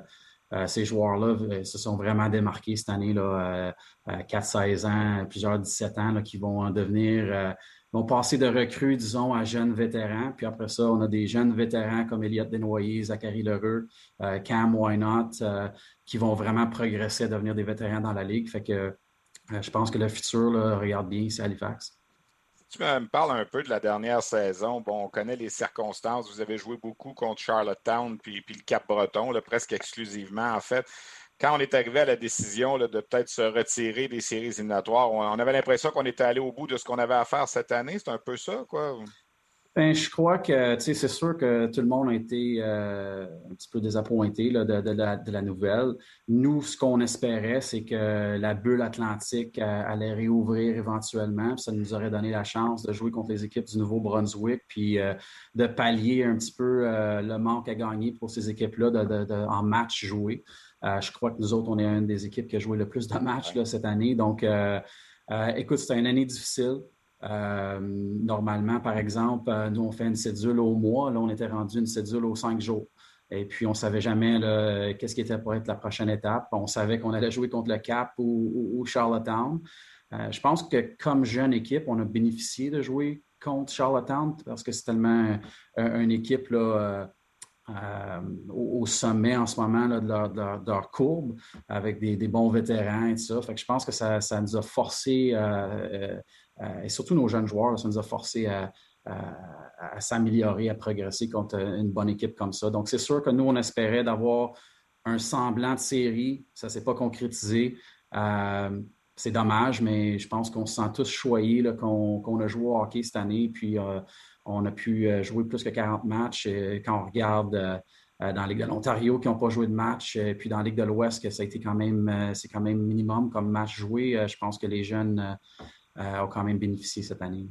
ces joueurs-là se sont vraiment démarqués cette année, là, 4-16 ans, plusieurs 17 ans, qui vont devenir vont passer de recrues, disons, à jeunes vétérans. Puis après ça, on a des jeunes vétérans comme Elliott Desnoyers, Zachary Lheureux, euh, Cam Why Not, euh, qui vont vraiment progresser à devenir des vétérans dans la Ligue. Fait que euh, je pense que le futur regarde bien ici Halifax. Tu me parles un peu de la dernière saison. Bon, on connaît les circonstances. Vous avez joué beaucoup contre Charlottetown puis le Cap-Breton, presque exclusivement, en fait quand on est arrivé à la décision de peut-être se retirer des séries éliminatoires, on, avait l'impression qu'on était allé au bout de ce qu'on avait à faire cette année. C'est un peu ça, quoi? Ben, je crois que c'est sûr que tout le monde a été euh, un petit peu désappointé de, la, nouvelle. Nous, ce qu'on espérait, c'est que la bulle atlantique euh, allait réouvrir éventuellement. Ça nous aurait donné la chance de jouer contre les équipes du Nouveau-Brunswick, puis euh, de pallier un petit peu le manque à gagner pour ces équipes-là en match joué. Euh, je crois que nous autres, on est une des équipes qui a joué le plus de matchs cette année. Donc, euh, euh, écoute, c'était une année difficile. normalement, par exemple, nous, on fait une cédule au mois. Là, on était rendu une cédule aux cinq jours. Et puis, on ne savait jamais qu'est-ce qui était pour être la prochaine étape. On savait qu'on allait jouer contre le Cap ou, Charlottetown. je pense que comme jeune équipe, on a bénéficié de jouer contre Charlottetown parce que c'est tellement une équipe là, euh, au, sommet en ce moment de, leur, courbe avec des, bons vétérans et tout ça. Je pense que ça, nous a forcé, euh, euh, et surtout nos jeunes joueurs, ça nous a forcé à, s'améliorer, à progresser contre une bonne équipe comme ça. Donc, c'est sûr que nous, on espérait d'avoir un semblant de série. Ça ne s'est pas concrétisé. c'est dommage, mais je pense qu'on se sent tous choyés qu'on a joué au hockey cette année. Puis, on a pu euh, jouer plus que 40 matchs. Et quand on regarde euh, euh, dans la Ligue de l'Ontario qui n'ont pas joué de match, puis dans la Ligue de l'Ouest, ça a été quand même, c'est quand même minimum comme match joué, je pense que les jeunes ont quand même bénéficié cette année.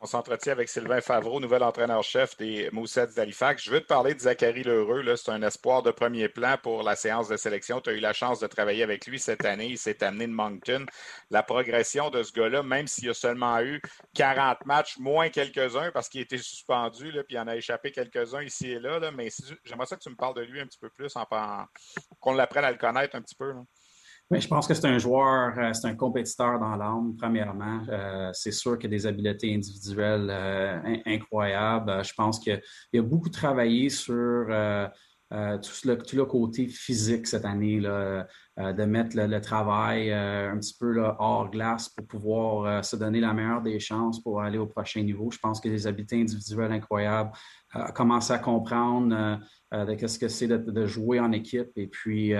On s'entretient avec Sylvain Favreau, nouvel entraîneur-chef des Moussets d'Halifax. Je veux te parler de Zachary Lheureux. C'est un espoir de premier plan pour la séance de sélection. Tu as eu la chance de travailler avec lui cette année. Il s'est amené de Moncton. La progression de ce gars-là, même s'il a seulement eu 40 matchs, moins quelques-uns parce qu'il était suspendu, puis il en a échappé quelques-uns ici et là. mais j'aimerais ça que tu me parles de lui un petit peu plus, en, qu'on l'apprenne à le connaître un petit peu. Je pense que c'est un joueur, euh, c'est un compétiteur dans l'âme, premièrement. Euh, c'est sûr qu'il a des habiletés individuelles euh, incroyables. Je pense qu'il a beaucoup travaillé sur tout, le, tout le côté physique cette année, là, de mettre le, travail un petit peu là, hors glace pour pouvoir se donner la meilleure des chances pour aller au prochain niveau. Je pense que les habiletés individuelles incroyables, commencé à comprendre de ce que c'est de, jouer en équipe et puis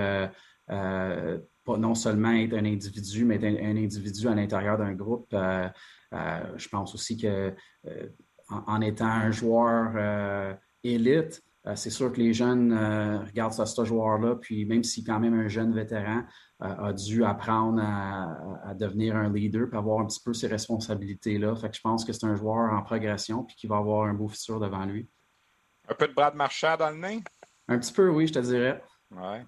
non seulement être un individu, mais être un, individu à l'intérieur d'un groupe. je pense aussi que en, étant un joueur élite, c'est sûr que les jeunes regardent ce joueur-là, puis même si quand même un jeune vétéran a dû apprendre à, devenir un leader, puis avoir un petit peu ces responsabilités-là. Fait que je pense que c'est un joueur en progression, puis qui va avoir un beau futur devant lui. Un peu de Brad Marchand dans le nez? Un petit peu, oui, je te dirais. Oui.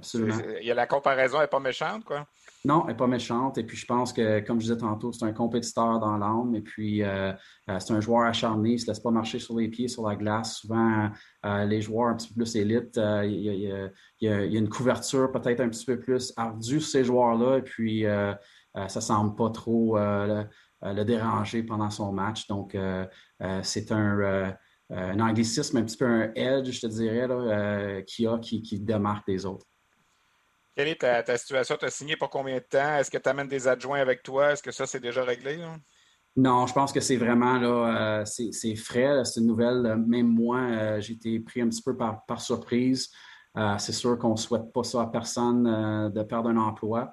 Il y a la comparaison n'est pas méchante, quoi? Non, elle n'est pas méchante. Et puis, je pense que, comme je disais tantôt, c'est un compétiteur dans l'âme. Et puis, euh, euh, c'est un joueur acharné. Il ne se laisse pas marcher sur les pieds, sur la glace. Souvent, euh, les joueurs un petit peu plus élites, il y, a, une couverture peut-être un petit peu plus ardue sur ces joueurs-là. Et puis, ça ne semble pas trop le, déranger pendant son match. Donc, c'est un un anglicisme, un petit peu un edge, je te dirais, euh, qui a, qui, démarque des autres. Quelle est ta, situation? Tu as signé pour combien de temps? Est-ce que tu amènes des adjoints avec toi? Est-ce que ça, c'est déjà réglé? Non, je pense que c'est vraiment là, euh, c'est frais. C'est une nouvelle. Même moi, j'ai été pris un petit peu par, surprise. c'est sûr qu'on ne souhaite pas ça à personne de perdre un emploi.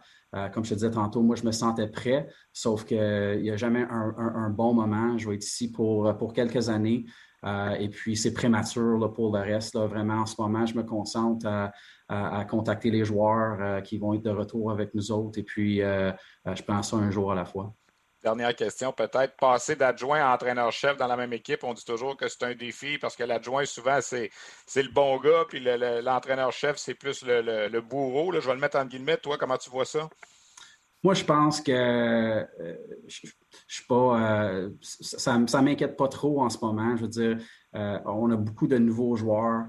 comme je te disais tantôt, moi, je me sentais prêt, sauf qu'il n'y a jamais un, bon moment. Je vais être ici pour, pour quelques années. Euh, et puis, c'est prématuré pour le reste. Vraiment, en ce moment, je me concentre à, contacter les joueurs euh, qui vont être de retour avec nous autres. Et puis, euh, je prends ça un jour à la fois. Dernière question, peut-être passer d'adjoint à entraîneur-chef dans la même équipe. On dit toujours que c'est un défi parce que l'adjoint, souvent, c'est, le bon gars, puis l'entraîneur-chef, c'est plus le, bourreau. Je vais le mettre en guillemets. Toi, comment tu vois ça? Moi, je pense que euh, je, suis pas. Euh, ça ne m'inquiète pas trop en ce moment. Je veux dire, euh, on a beaucoup de nouveaux joueurs.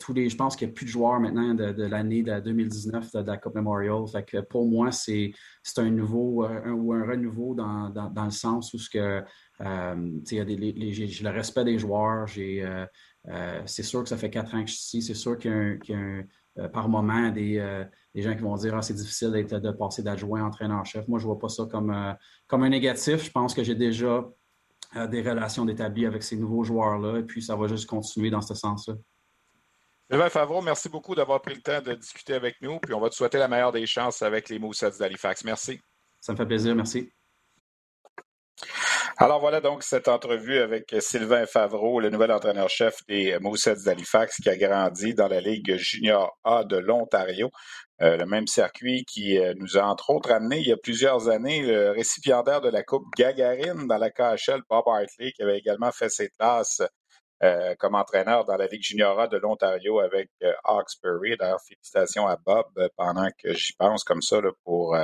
tous les, je pense qu'il n'y a plus de joueurs maintenant de, l'année de 2019 de, la Coupe Memorial. Pour moi, c'est un nouveau ou un renouveau dans, le sens où ce que j'ai le respect des joueurs. c'est sûr que ça fait quatre ans que je suis ici. C'est sûr qu'il y a, un, euh, par moment des, euh, des, gens qui vont dire ah, c'est difficile de passer d'adjoint entraîneur-chef. Moi, je ne vois pas ça comme, euh, comme un négatif. Je pense que j'ai déjà des relations d'établi avec ces nouveaux joueurs-là et puis ça va juste continuer dans ce sens-là. Sylvain Favreau, merci beaucoup d'avoir pris le temps de discuter avec nous. Puis on va te souhaiter la meilleure des chances avec les Moussets d'Halifax. Merci. Ça me fait plaisir. Merci. Alors voilà donc cette entrevue avec Sylvain Favreau, le nouvel entraîneur-chef des Moussets d'Halifax qui a grandi dans la Ligue junior A de l'Ontario. Euh, le même circuit qui euh, nous a entre autres amené il y a plusieurs années le récipiendaire de la Coupe Gagarine dans la KHL, Bob Hartley, qui avait également fait ses classes euh, comme entraîneur dans la Ligue juniora de l'Ontario avec euh, Hawkesbury. D'ailleurs, félicitations à Bob euh, pendant que j'y pense comme ça pour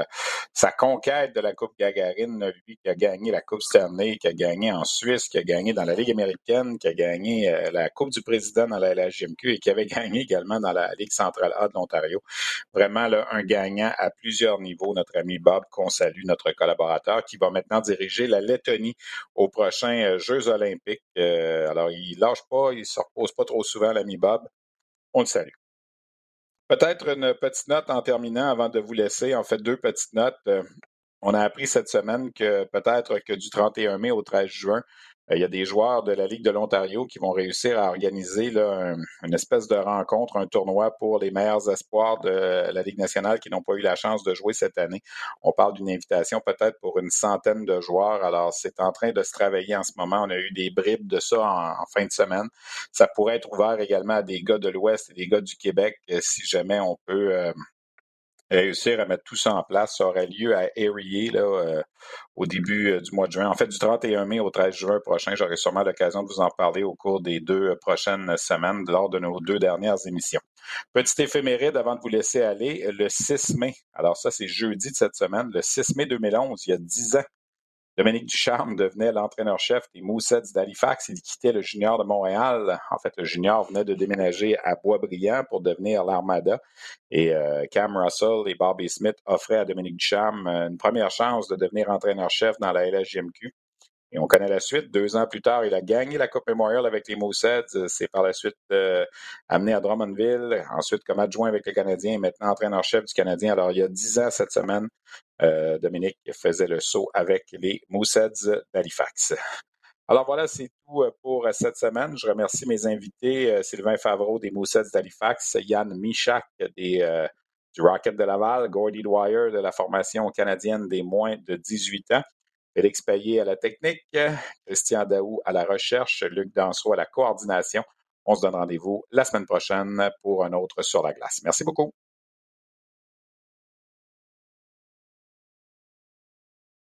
sa conquête de la Coupe Gagarine, lui qui a gagné la Coupe Stanley, qui a gagné en Suisse, qui a gagné dans la Ligue américaine, qui a gagné la Coupe du Président dans la LHJMQ et qui avait gagné également dans la Ligue centrale A de l'Ontario. Vraiment là, un gagnant à plusieurs niveaux, notre ami Bob, qu'on salue, notre collaborateur, qui va maintenant diriger la Lettonie aux prochains Jeux olympiques. alors, il lâche pas, il ne se repose pas trop souvent, l'ami Bob. On le salue. Peut-être une petite note en terminant avant de vous laisser. En fait, deux petites notes. Euh, on a appris cette semaine que peut-être que du 31 mai au 13 juin, il y a des joueurs de la Ligue de l'Ontario qui vont réussir à organiser là, une espèce de rencontre, un tournoi pour les meilleurs espoirs de la Ligue nationale qui n'ont pas eu la chance de jouer cette année. On parle d'une invitation peut-être pour une centaine de joueurs. Alors, c'est en train de se travailler en ce moment. On a eu des bribes de ça en, fin de semaine. Ça pourrait être ouvert également à des gars de l'Ouest et des gars du Québec euh, si jamais on peut euh, réussir à mettre tout ça en place. Ça aurait lieu à Erie là, euh, au début euh, du mois de juin. En fait, du 31 mai au 13 juin prochain, j'aurai sûrement l'occasion de vous en parler au cours des deux euh, prochaines semaines lors de nos deux dernières émissions. Petit éphéméride avant de vous laisser aller, le 6 mai. Alors ça, c'est jeudi de cette semaine, le 6 mai 2011, il y a 10 ans. Dominique Ducharme devenait l'entraîneur-chef des Moussets d'Halifax. Il quittait le junior de Montréal. En fait, le junior venait de déménager à Boisbriand pour devenir l'Armada. Et euh, Cam Russell et Bobby Smith offraient à Dominique Ducharme euh, une première chance de devenir entraîneur-chef dans la LHJMQ. Et on connaît la suite. Deux ans plus tard, il a gagné la Coupe Memorial avec les Mooseheads. C'est par la suite euh, amené à Drummondville, ensuite comme adjoint avec le Canadien et maintenant entraîneur-chef du Canadien. Alors, il y a dix ans cette semaine, euh, Dominique faisait le saut avec les Mooseheads d'Halifax. Alors voilà, c'est tout euh, pour cette semaine. Je remercie mes invités, Sylvain Favreau des Mooseheads d'Halifax, Yann Michak des, du Rocket de Laval, Gordy Dwyer de la formation canadienne des moins de 18 ans. Félix Payet à la technique, Christian Daou à la recherche, Luc Danseau à la coordination. On se donne rendez-vous la semaine prochaine pour un autre sur la glace. Merci beaucoup.